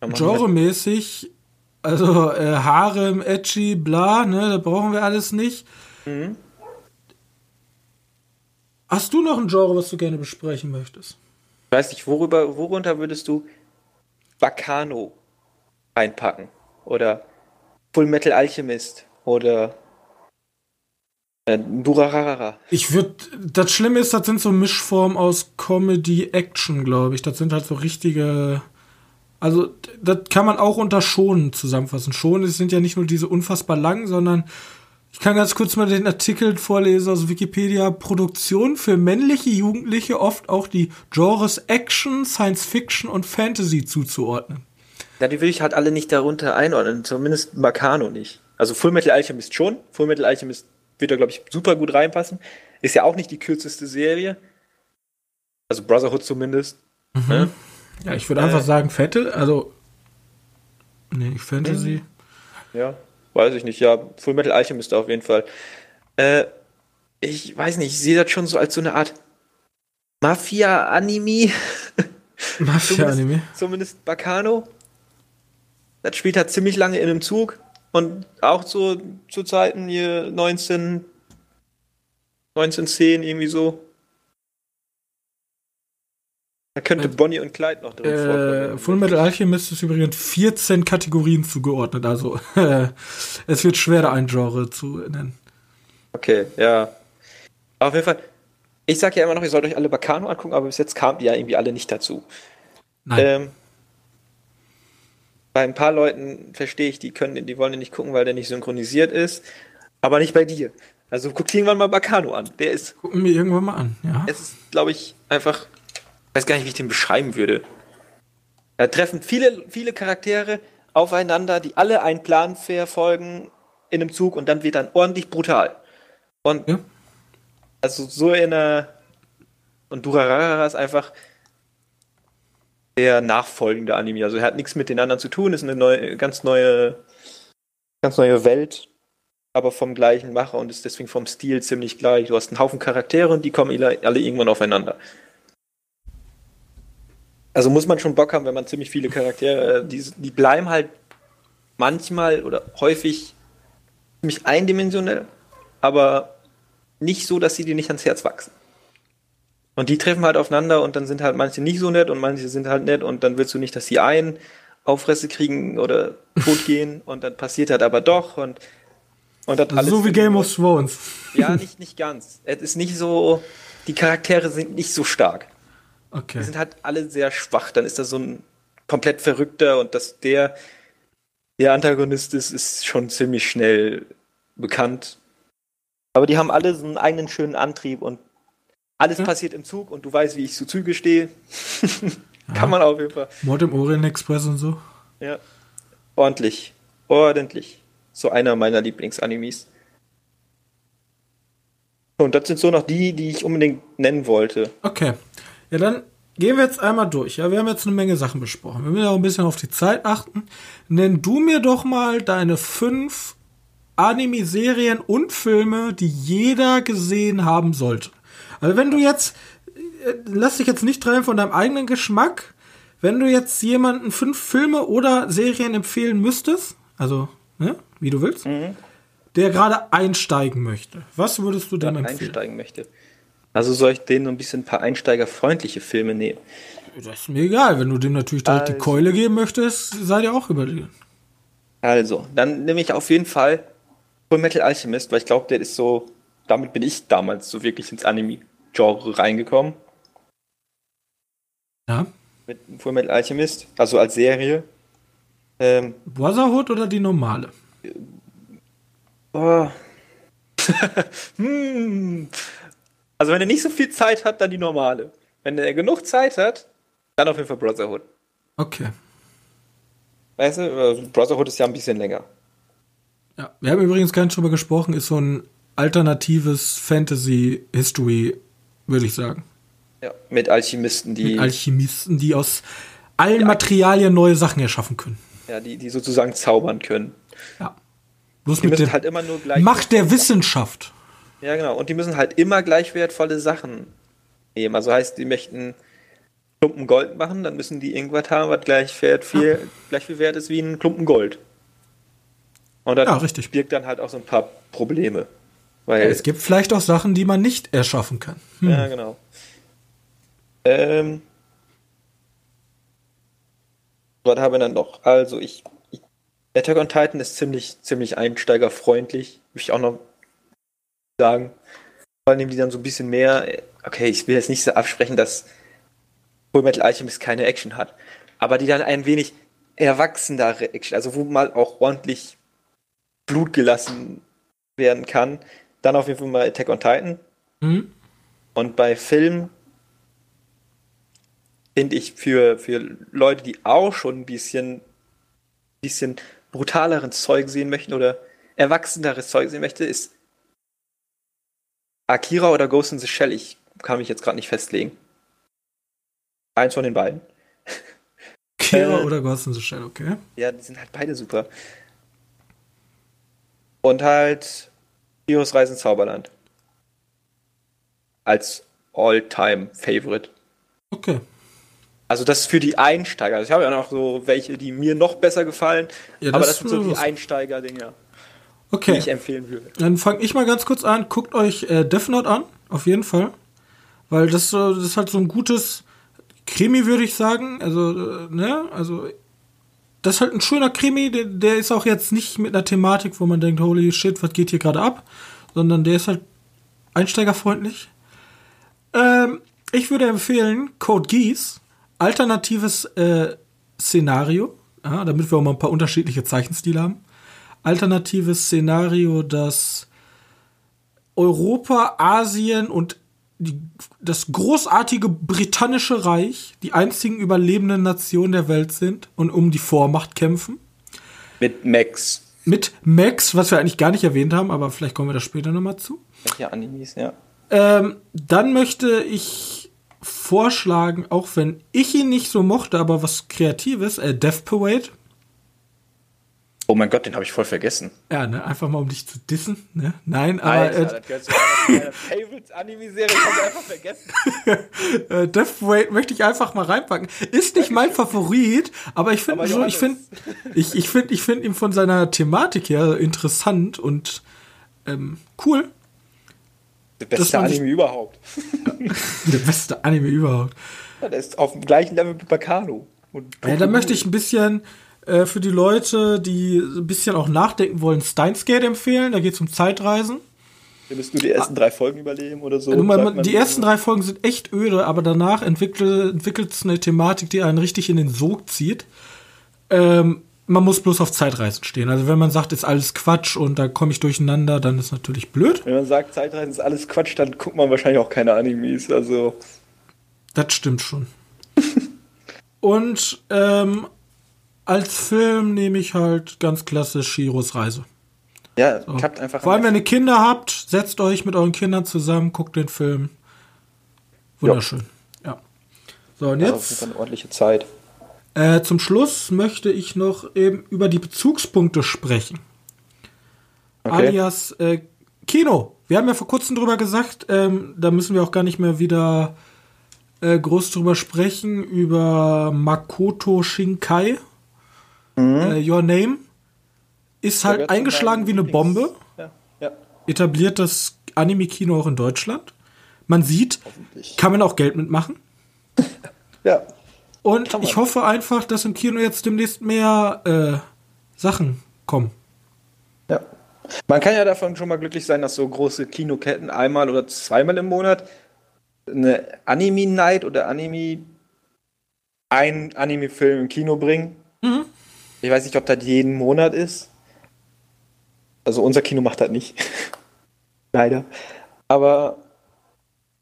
genremäßig, also äh, Harem, Edgy, bla, ne, da brauchen wir alles nicht. Mhm. Hast du noch ein Genre, was du gerne besprechen möchtest? Ich weiß nicht, worüber, worunter würdest du Bacano einpacken? Oder Full Metal Alchemist? Oder äh, Durarara? Ich würde, das Schlimme ist, das sind so Mischformen aus Comedy, Action, glaube ich. Das sind halt so richtige, also das kann man auch unter Schonen zusammenfassen. Schonen sind ja nicht nur diese unfassbar lang, sondern ich kann ganz kurz mal den Artikel vorlesen aus Wikipedia. Produktion für männliche Jugendliche oft auch die Genres Action, Science Fiction und Fantasy zuzuordnen. Ja, die will ich halt alle nicht darunter einordnen, zumindest Bacano nicht. Also Full Metal Alchemist schon. Full Metal Alchemist wird da, glaube ich, super gut reinpassen. Ist ja auch nicht die kürzeste Serie. Also Brotherhood zumindest. Ne? Ja, ich würde Äh. einfach sagen Fette, also nee, Fantasy. Ja, weiß ich nicht. Ja, Full Metal Alchemist auf jeden Fall. Äh, ich weiß nicht, ich sehe das schon so als so eine Art Mafia-Anime. Mafia-Anime. Zumindest Bacano. Das spielt halt ziemlich lange in einem Zug. Und auch so zu Zeiten hier 19, 1910 irgendwie so. Da könnte Bonnie und Clyde noch drin Äh, vorkommen. Full Metal Alchemist ist übrigens 14 Kategorien zugeordnet, also es wird schwer, da ein Genre zu nennen. Okay, ja. Aber auf jeden Fall, ich sag ja immer noch, ihr sollt euch alle Bacano angucken, aber bis jetzt kamen die ja irgendwie alle nicht dazu. Nein. Ähm, bei ein paar Leuten verstehe ich, die können, die wollen den nicht gucken, weil der nicht synchronisiert ist. Aber nicht bei dir. Also guckt irgendwann mal Bacano an. Der ist, Gucken wir irgendwann mal an, ja. es ist, glaube ich, einfach, ich weiß gar nicht, wie ich den beschreiben würde. Da treffen viele, viele Charaktere aufeinander, die alle einen Plan verfolgen in einem Zug und dann wird dann ordentlich brutal. Und Ja. also so in einer und Durarara ist einfach der nachfolgende Anime. Also er hat nichts mit den anderen zu tun, ist eine neue, ganz neue, ganz neue Welt, aber vom gleichen Macher und ist deswegen vom Stil ziemlich gleich. Du hast einen Haufen Charaktere und die kommen alle, irgendwann aufeinander. Also muss man schon Bock haben, wenn man ziemlich viele Charaktere, äh, die, die bleiben halt manchmal oder häufig ziemlich eindimensionell, aber nicht so, dass sie dir nicht ans Herz wachsen. Und die treffen halt aufeinander und dann sind halt manche nicht so nett und manche sind halt nett und dann willst du nicht, dass die einen auf Fresse kriegen oder tot gehen und dann passiert halt aber doch und und das alles so wie Game of Thrones. ja nicht nicht ganz. Es ist nicht so die Charaktere sind nicht so stark. Die Okay. sind halt alle sehr schwach. Dann ist da so ein komplett verrückter und dass der der Antagonist ist, ist schon ziemlich schnell bekannt. Aber die haben alle so einen eigenen schönen Antrieb und alles Ja. passiert im Zug und du weißt, wie ich zu Züge stehe. Kann man auf jeden Fall. Mord im Orient Express und so. Ja. Ordentlich. Ordentlich. So einer meiner Lieblingsanimes. Und das sind so noch die, die ich unbedingt nennen wollte. Okay. Ja, dann gehen wir jetzt einmal durch. Ja, wir haben jetzt eine Menge Sachen besprochen. Wir müssen auch ein bisschen auf die Zeit achten. Nenn du mir doch mal deine fünf Anime-Serien und Filme, die jeder gesehen haben sollte. Also wenn du jetzt, äh, lass dich jetzt nicht treiben von deinem eigenen Geschmack, wenn du jetzt jemanden fünf Filme oder Serien empfehlen müsstest, also ne, wie du willst, mhm. der gerade einsteigen möchte, was würdest du dem empfehlen? Einsteigen möchte. Also soll ich denen so ein bisschen ein paar einsteigerfreundliche Filme nehmen? Das ist mir egal. Wenn du dem natürlich direkt also. die Keule geben möchtest, sei dir auch überlegen. Also, dann nehme ich auf jeden Fall Full Metal Alchemist, weil ich glaube, der ist so, damit bin ich damals so wirklich ins Anime-Genre reingekommen. Ja. Mit Full Metal Alchemist, also als Serie. Ähm, Brotherhood oder die normale? Oh. hm. Also wenn er nicht so viel Zeit hat, dann die normale. Wenn er genug Zeit hat, dann auf jeden Fall Brotherhood. Okay. Weißt du, also Brotherhood ist ja ein bisschen länger. Ja, wir haben übrigens gar nicht drüber gesprochen, ist so ein alternatives Fantasy-History, würde ich sagen. Ja, mit Alchemisten, die. Mit Alchemisten, die aus allen ja. Materialien neue Sachen erschaffen können. Ja, die, die sozusagen zaubern können. Ja. Bloß die mit der halt immer nur gleich Macht der Wissenschaft. Ja, genau. Und die müssen halt immer gleich wertvolle Sachen nehmen. Also heißt, die möchten Klumpen Gold machen, dann müssen die irgendwas haben, was gleich, viel, gleich viel wert ist wie ein Klumpen Gold. Und das ja, richtig. birgt dann halt auch so ein paar Probleme. Weil es gibt vielleicht auch Sachen, die man nicht erschaffen kann. Hm. Ja, genau. Ähm, was haben wir dann noch? Also ich, ich Attack on Titan ist ziemlich, ziemlich einsteigerfreundlich, würde ich auch noch sagen. Vor allem die dann so ein bisschen mehr, okay, ich will jetzt nicht so absprechen, dass Full Metal Alchemist keine Action hat, aber die dann ein wenig erwachsenere Action, also wo mal auch ordentlich Blut gelassen werden kann. Dann auf jeden Fall mal Attack on Titan. Mhm. Und bei Filmen finde ich für, für Leute, die auch schon ein bisschen, bisschen brutaleren Zeug sehen möchten oder erwachseneres Zeug sehen möchte, ist Akira oder Ghost in the Shell. Ich kann mich jetzt gerade nicht festlegen. Eins von den beiden. Akira äh, oder Ghost in the Shell, okay. Ja, die sind halt beide super. Und halt Heroes Reisen Zauberland. Als All-Time-Favorite. Okay. Also das ist für die Einsteiger. Also ich habe ja noch so welche, die mir noch besser gefallen. Ja, aber das, das sind so die Einsteiger-Dinger, okay. die ich empfehlen würde. Dann fange ich mal ganz kurz an. Guckt euch äh, Death Note an, auf jeden Fall. Weil das, das ist halt so ein gutes Krimi, würde ich sagen. Also, äh, ne, also das ist halt ein schöner Krimi, der, der ist auch jetzt nicht mit einer Thematik, wo man denkt, holy shit, was geht hier gerade ab, sondern der ist halt einsteigerfreundlich. Ähm, ich würde empfehlen Code Geass alternatives äh, Szenario, ja, damit wir auch mal ein paar unterschiedliche Zeichenstile haben. Alternatives Szenario, das Europa, Asien und die, das großartige britannische Reich die einzigen überlebenden Nationen der Welt sind und um die Vormacht kämpfen. Mit Max. Mit Max, was wir eigentlich gar nicht erwähnt haben, aber vielleicht kommen wir da später nochmal zu. Ja, Animes, ja. Ähm, dann möchte ich vorschlagen, auch wenn ich ihn nicht so mochte, aber was Kreatives, äh, Death Parade. Oh mein Gott, den habe ich voll vergessen. Ja, ne, einfach mal um dich zu dissen, ne? Nein, aber Alter, äh, das gehört zu einer Anime-Serie, ich einfach vergessen. äh, Death Parade möchte ich einfach mal reinpacken. Ist nicht mein Favorit, aber ich finde so, ich finde ich, ich finde ich finde ihn von seiner Thematik her interessant und ähm, cool. Der beste Anime überhaupt. der beste Anime überhaupt. Ja, der ist auf dem gleichen Level wie Bacano. ja, da möchte ich ein bisschen äh, für die Leute, die ein bisschen auch nachdenken wollen, Steins Gate empfehlen. Da geht es um Zeitreisen. Da müsst du die ersten drei Folgen überleben oder so. Also man, die ersten drei Folgen sind echt öde, aber danach entwickelt es eine Thematik, die einen richtig in den Sog zieht. Ähm, man muss bloß auf Zeitreisen stehen. Also wenn man sagt, ist alles Quatsch und da komme ich durcheinander, dann ist natürlich blöd. Wenn man sagt, Zeitreisen ist alles Quatsch, dann guckt man wahrscheinlich auch keine Animes. Also das stimmt schon. und ähm, als Film nehme ich halt ganz klassisch Shiros Reise. Ja, so. klappt einfach. Vor allem, wenn ihr Kinder habt, setzt euch mit euren Kindern zusammen, guckt den Film. Wunderschön. Ja. So, und jetzt. Das ist eine ordentliche Zeit. Äh, zum Schluss möchte ich noch eben über die Bezugspunkte sprechen. Okay. Alias äh, Kino. Wir haben ja vor kurzem drüber gesagt, ähm, da müssen wir auch gar nicht mehr wieder äh, groß drüber sprechen, über Makoto Shinkai. Äh, Your Name. Ist halt eingeschlagen wie eine Bombe. Ja, ja. Etabliert das Anime-Kino auch in Deutschland. Man sieht, kann man auch Geld mitmachen. Ja. Und ich hoffe einfach, dass im Kino jetzt demnächst mehr äh, Sachen kommen. Ja. Man kann ja davon schon mal glücklich sein, dass so große Kinoketten einmal oder zweimal im Monat eine Anime-Night oder Anime ein Anime-Film im Kino bringen. Mhm. Ich weiß nicht, ob das jeden Monat ist. Also unser Kino macht das nicht. Leider. Aber,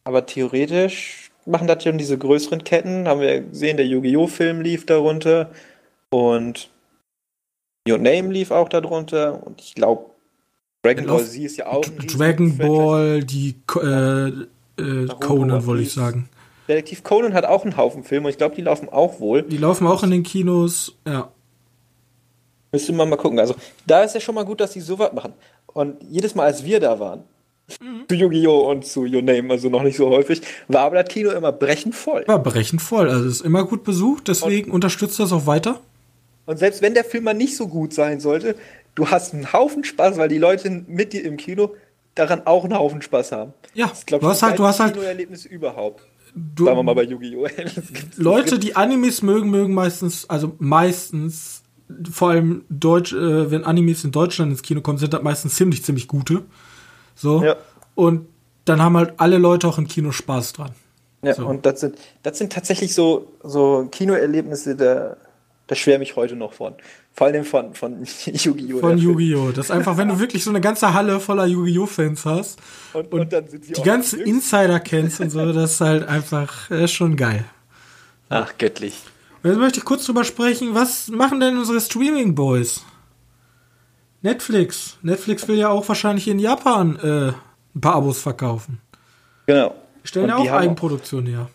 aber theoretisch machen das schon diese größeren Ketten. Haben wir gesehen, der Yu-Gi-Oh! Film lief darunter. Und Your Name lief auch darunter. Und ich glaube, Dragon Ball Z ist ja auch ein Dragon. Ball, die äh, äh, Conan, wollte ich sagen. Detektiv Conan hat auch einen Haufen Filme und ich glaube, die laufen auch wohl. Die laufen auch in den Kinos. Ja. Müsste man mal gucken. Also, da ist ja schon mal gut, dass die sowas machen. Und jedes Mal, als wir da waren, zu Yu-Gi-Oh! und zu Your Name, also noch nicht so häufig, war aber das Kino immer brechend voll. War brechend voll. Also ist immer gut besucht, deswegen unterstützt das auch weiter. Und selbst wenn der Film mal nicht so gut sein sollte, du hast einen Haufen Spaß, weil die Leute mit dir im Kino daran auch einen Haufen Spaß haben. Ja, Das ist, glaub du ich, hast halt, du hast halt Kinoerlebnis überhaupt. du, Sagen wir mal bei Yu-Gi-Oh! Leute, die Animes mögen, mögen meistens, also meistens, vor allem Deutsch, äh, wenn Animes in Deutschland ins Kino kommen, sind das meistens ziemlich, ziemlich gute. So. Ja. Und dann haben halt alle Leute auch im Kino Spaß dran. Ja, So. und das sind, das sind tatsächlich so, so Kinoerlebnisse, da, da schwärme ich heute noch von. Vor allem von, von Yu-Gi-Oh! Von. Yu-Gi-Oh! Das ist einfach, wenn du wirklich so eine ganze Halle voller Yu-Gi-Oh!-Fans hast Und, und und die ganzen. Insider kennst und so, das ist halt einfach äh, schon geil. Ach, göttlich. Und jetzt möchte ich kurz drüber sprechen, was machen denn unsere Streaming-Boys? Netflix. Netflix will ja auch wahrscheinlich in Japan äh, ein paar Abos verkaufen. Genau. Stellen ja auch Eigenproduktion her.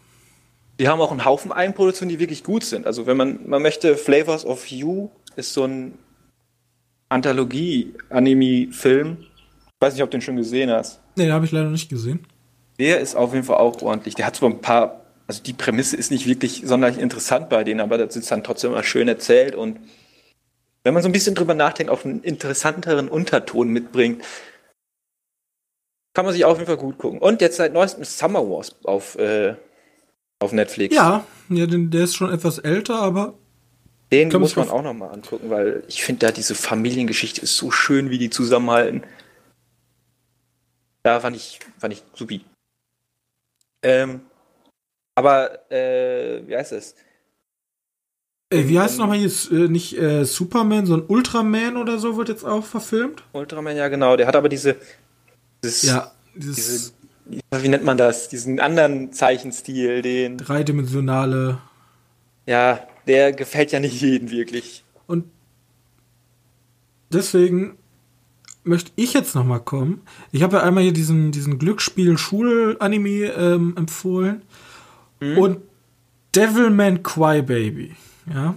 Die haben auch einen Haufen Eigenproduktionen, die wirklich gut sind. Also wenn man, man möchte, Flavors of You ist so ein Anthologie-Anime-Film. Ich weiß nicht, ob du den schon gesehen hast. Nee, den habe ich leider nicht gesehen. Der ist auf jeden Fall auch ordentlich. Der hat zwar ein paar, also die Prämisse ist nicht wirklich sonderlich interessant bei denen, aber das ist dann trotzdem immer schön erzählt und wenn man so ein bisschen drüber nachdenkt, auch einen interessanteren Unterton mitbringt, kann man sich auf jeden Fall gut gucken. Und jetzt seit neuestem Summer Wars auf, äh, auf Netflix. Ja, ja der ist schon etwas älter, aber Den muss man auf- auch noch mal angucken, weil ich finde da diese Familiengeschichte ist so schön, wie die zusammenhalten. Da fand ich, fand ich supi. Ähm, aber, äh, wie heißt es? äh, wie heißt es nochmal hier? Äh, nicht äh, Superman, sondern Ultraman oder so wird jetzt auch verfilmt. Ultraman, ja genau. Der hat aber diese, dieses, Ja, dieses diese, wie nennt man das? Diesen anderen Zeichenstil, den, dreidimensionale. ja, der gefällt ja nicht jedem wirklich. Und deswegen möchte ich jetzt noch mal kommen. Ich habe ja einmal hier diesen, diesen Glücksspiel-Schul-Anime ähm, empfohlen. Und Devilman Crybaby. Ja.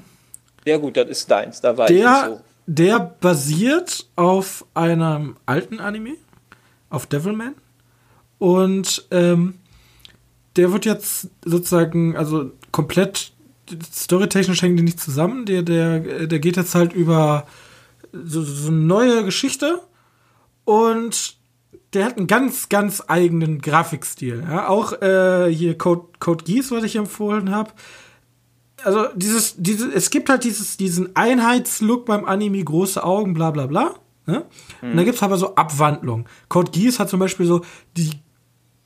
Ja gut, das ist deins, da war ich Der, nicht so. der basiert auf einem alten Anime, auf Devilman. Und ähm, der wird jetzt sozusagen, also komplett storytechnisch hängen die nicht zusammen. Der, der, der geht jetzt halt über so, so eine neue Geschichte und der hat einen ganz, ganz eigenen Grafikstil. Ja? Auch äh, hier Code, Code Geass, was ich empfohlen habe. Also dieses, diese, es gibt halt dieses, diesen Einheitslook beim Anime, große Augen, bla bla bla. Ne? Und da gibt's aber so Abwandlungen. Code Geass hat zum Beispiel so die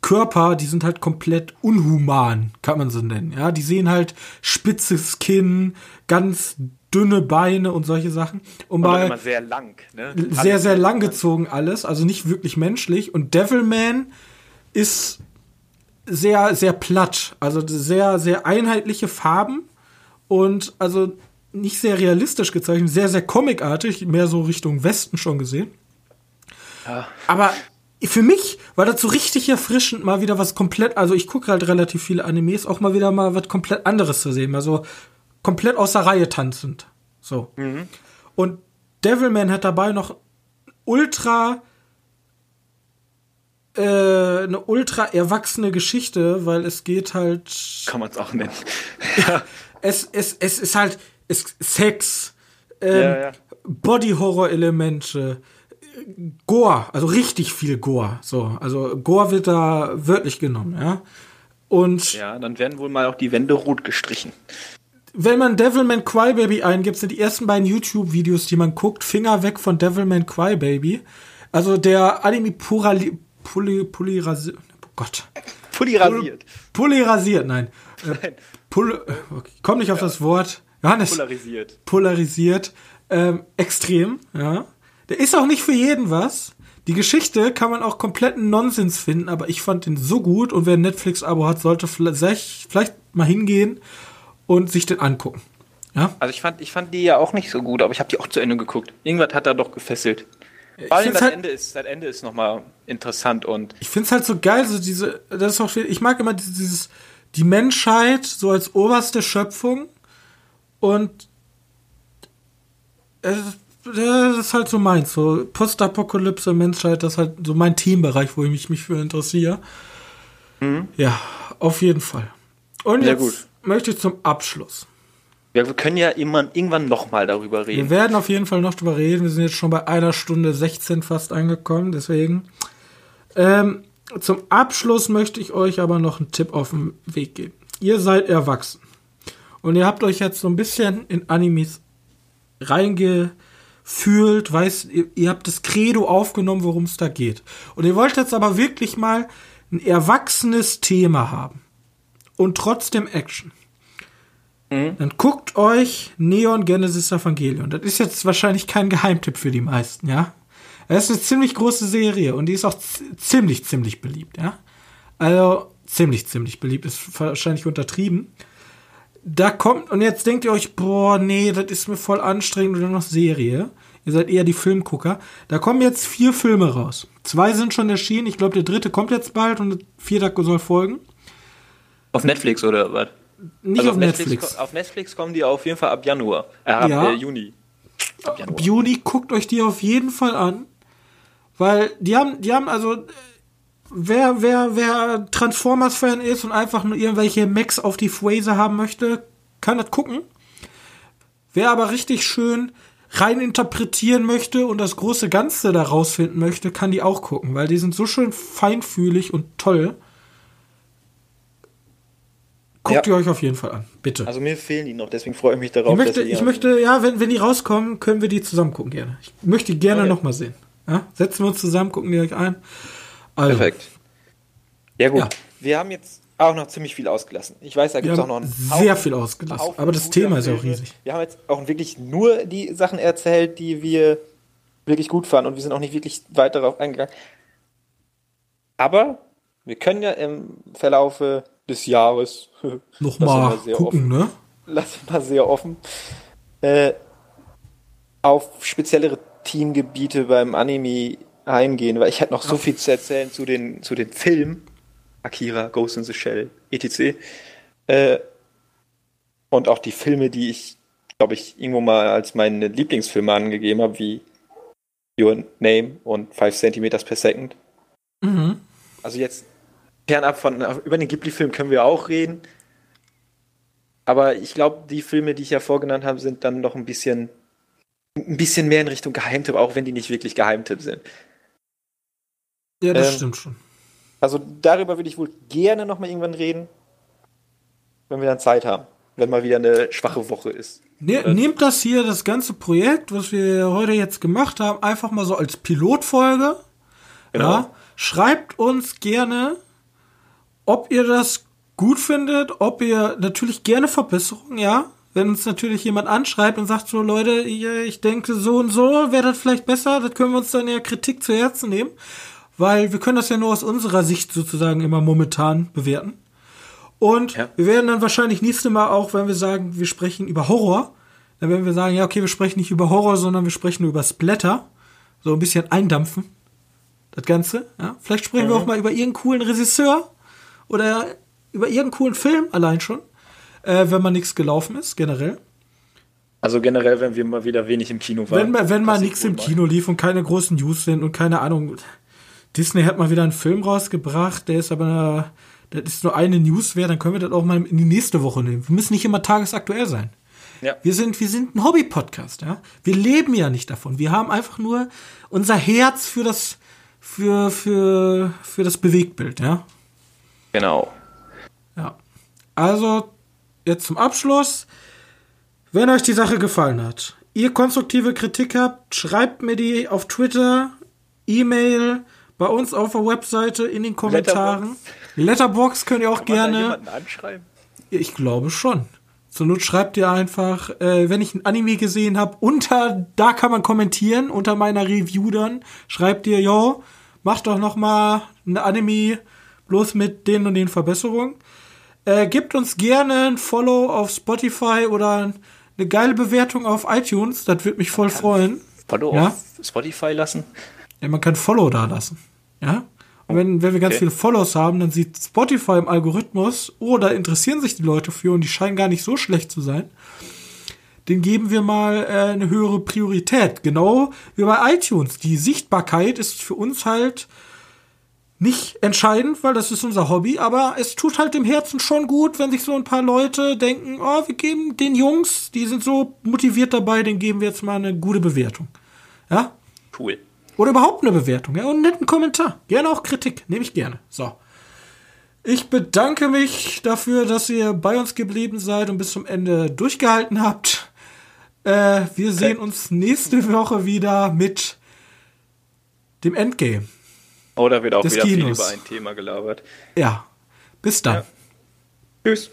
Körper, die sind halt komplett unhuman, kann man so nennen. Ja, die sehen halt spitzes Kinn, ganz dünne Beine und solche Sachen. Und bei immer sehr lang, ne? sehr, sehr lang gezogen alles, also nicht wirklich menschlich. Und Devilman ist sehr, sehr platt, also sehr, sehr einheitliche Farben und also nicht sehr realistisch gezeichnet, sehr, sehr comicartig, mehr so Richtung Westen schon gesehen. Ja. Aber für mich war das so richtig erfrischend, mal wieder was komplett, also ich gucke halt relativ viele Animes, auch mal wieder mal was komplett anderes zu sehen, mal so komplett aus der Reihe tanzend. So. Und Devilman hat dabei noch ultra äh, eine ultra erwachsene Geschichte, weil es geht halt. Kann man es auch nennen. ja, es, es, es ist halt es, Sex, ähm, Ja, ja. Body-Horror-Elemente, Gore, also richtig viel Gore. So, also Gore wird da wörtlich genommen, ja. Und Ja, dann werden wohl mal auch die Wände rot gestrichen. wenn man Devilman Crybaby eingibt, sind die ersten beiden YouTube-Videos, die man guckt, Finger weg von Devilman Crybaby. Also der Anime Purali, Puli, Pulirasi, oh Gott. Pulli rasiert. Polyrasiert, nein. Äh, Nein. Pol okay, komm nicht auf das Wort. Johannes. Polarisiert. polarisiert. Ähm, extrem, ja. Ist auch nicht für jeden was. Die Geschichte kann man auch kompletten Nonsens finden, aber ich fand den so gut und wer ein Netflix-Abo hat, sollte vielleicht, vielleicht mal hingehen und sich den angucken. Ja. Also ich fand, ich fand die ja auch nicht so gut, aber ich habe die auch zu Ende geguckt. Irgendwas hat da doch gefesselt. Vor allem das halt- Ende ist, das Ende ist nochmal interessant und Ich find's halt so geil, so diese, das ist auch, ich mag immer dieses, dieses, die Menschheit so als oberste Schöpfung und es, das ist halt so meins, so Postapokalypse, Menschheit, das ist halt so mein Themenbereich, wo ich mich, mich für interessiere. Ja, auf jeden Fall. Und Mhm. Sehr jetzt gut. möchte ich zum Abschluss. ja, wir können ja immer, irgendwann nochmal darüber Wir reden. werden auf jeden Fall noch drüber reden. Wir sind jetzt schon bei einer Stunde 16 fast angekommen, deswegen. Ähm, zum Abschluss möchte ich euch aber noch einen Tipp auf den Weg geben. Ihr seid erwachsen. Und ihr habt euch jetzt so ein bisschen in Animes reingefühlt, weißt, ihr, ihr habt das Credo aufgenommen, worum es da geht. Und ihr wollt jetzt aber wirklich mal ein erwachsenes Thema haben. Und trotzdem Action. Dann guckt euch Neon Genesis Evangelion. Das ist jetzt wahrscheinlich kein Geheimtipp für die meisten, ja. Das ist eine ziemlich große Serie und die ist auch ziemlich, ziemlich beliebt, ja. Also ziemlich, ziemlich beliebt ist wahrscheinlich untertrieben. Da kommt, und jetzt denkt ihr euch, boah, nee, das ist mir voll anstrengend oder noch Serie. Ihr seid eher die Filmgucker. Da kommen jetzt vier Filme raus. Zwei sind schon erschienen. Ich glaube, der dritte kommt jetzt bald und der vierte soll folgen. Auf Netflix oder was? Nicht Also auf Netflix. ko- Auf Netflix kommen die auf jeden Fall ab Januar. Äh, ab Ja. äh, Juni. Ab Januar. Juni, guckt euch die auf jeden Fall an. Weil die haben, die haben also, wer, wer, wer Transformers-Fan ist und einfach nur irgendwelche Mechs auf die Phrase haben möchte, kann das gucken. Wer aber richtig schön rein interpretieren möchte und das große Ganze da rausfinden möchte, kann die auch gucken, weil die sind so schön feinfühlig und toll. Guckt Ja. ihr euch auf jeden Fall an, bitte. Also mir fehlen die noch, deswegen freue ich mich darauf. Ich möchte, ich möchte, ja, wenn, wenn die rauskommen, können wir die zusammen gucken gerne. Ich möchte die gerne Okay. noch mal sehen. Ja? Setzen wir uns zusammen, gucken die euch ein. Also, Perfekt. Ja gut. Ja. Wir haben jetzt auch noch ziemlich viel ausgelassen. Ich weiß, da gibt es auch noch einen sehr Haufen- viel ausgelassen. Haufen Aber das Thema ist ja auch riesig. Wir haben jetzt auch wirklich nur die Sachen erzählt, die wir wirklich gut fanden und wir sind auch nicht wirklich weit darauf eingegangen. Aber wir können ja im Verlaufe des Jahres, Noch das mal immer sehr gucken, ne? lass mal sehr offen, äh, auf speziellere Themengebiete beim Anime eingehen, weil ich hätte noch so viel zu erzählen zu den, zu den Filmen. Akira, Ghost in the Shell, etc. Äh, und auch die Filme, die ich, glaube ich, irgendwo mal als meine Lieblingsfilme angegeben habe, wie Your Name und 5 Centimeters per Second. Mhm. Also jetzt fernab von, über den Ghibli-Film können wir auch reden. Aber ich glaube, die Filme, die ich ja vorgenannt habe, sind dann noch ein bisschen, ein bisschen mehr in Richtung Geheimtipp, auch wenn die nicht wirklich Geheimtipp sind. Ja, das Ähm, stimmt schon. Also darüber würde ich wohl gerne nochmal irgendwann reden, wenn wir dann Zeit haben. Wenn mal wieder eine schwache Woche ist. Ne, nehmt das hier, das ganze Projekt, was wir heute jetzt gemacht haben, einfach mal so als Pilotfolge. Genau. Ja, schreibt uns gerne, ob ihr das gut findet, ob ihr natürlich gerne Verbesserungen, ja. Wenn uns natürlich jemand anschreibt und sagt so, Leute, ich, ich denke so und so, wäre das vielleicht besser, das können wir uns dann ja Kritik zu Herzen nehmen. Weil wir können das ja nur aus unserer Sicht sozusagen immer momentan bewerten. Und Ja. wir werden dann wahrscheinlich nächste Mal auch, wenn wir sagen, wir sprechen über Horror, dann werden wir sagen, ja, okay, wir sprechen nicht über Horror, sondern wir sprechen nur über Splatter. So ein bisschen eindampfen. Das Ganze. Ja. Vielleicht sprechen wir auch mal über irgendeinen coolen Regisseur oder über irgendeinen coolen Film allein schon. Äh, wenn mal nichts gelaufen ist, generell. Also generell, wenn wir mal wieder wenig im Kino waren. Wenn, wenn mal nichts im Kino lief und keine großen News sind und keine Ahnung, Disney hat mal wieder einen Film rausgebracht, der ist aber eine, das ist nur eine News wert, dann können wir das auch mal in die nächste Woche nehmen. Wir müssen nicht immer tagesaktuell sein. Ja. Wir sind, wir sind ein Hobby-Podcast, ja. Wir leben ja nicht davon. Wir haben einfach nur unser Herz für das, für, für, für das Bewegtbild, ja. Genau. Ja. Also, jetzt zum Abschluss. Wenn euch die Sache gefallen hat, ihr konstruktive Kritik habt, schreibt mir die auf Twitter, E-Mail, bei uns auf der Webseite, in den Kommentaren. Letterbox könnt ihr auch Kann man da gerne. jemanden anschreiben? Ich glaube schon. Zur Not schreibt ihr einfach, äh, wenn ich ein Anime gesehen habe, unter, da kann man kommentieren, unter meiner Review dann, schreibt ihr, yo, macht doch noch mal ein Anime bloß mit den und den Verbesserungen. Äh, gebt uns gerne ein Follow auf Spotify oder eine geile Bewertung auf iTunes, das würde mich voll freuen. Follow Ja? auf Spotify lassen? Ja, man kann Follow da lassen. Ja? Und wenn, wenn wir ganz Okay. viele Follows haben, dann sieht Spotify im Algorithmus, oh, da interessieren sich die Leute für und die scheinen gar nicht so schlecht zu sein. Den geben wir mal äh, eine höhere Priorität. Genau wie bei iTunes. Die Sichtbarkeit ist für uns halt nicht entscheidend, weil das ist unser Hobby, aber es tut halt dem Herzen schon gut, wenn sich so ein paar Leute denken, oh, wir geben den Jungs, die sind so motiviert dabei, den geben wir jetzt mal eine gute Bewertung. Ja? Cool. Oder überhaupt eine Bewertung, ja, und einen netten Kommentar. Gerne auch Kritik, nehme ich gerne. So. Ich bedanke mich dafür, dass ihr bei uns geblieben seid und bis zum Ende durchgehalten habt. Äh, wir sehen uns nächste Woche wieder mit dem Endgame. Oder wird auch wieder viel Kinos. über ein Thema gelabert. Ja. Bis dann. Ja. Tschüss.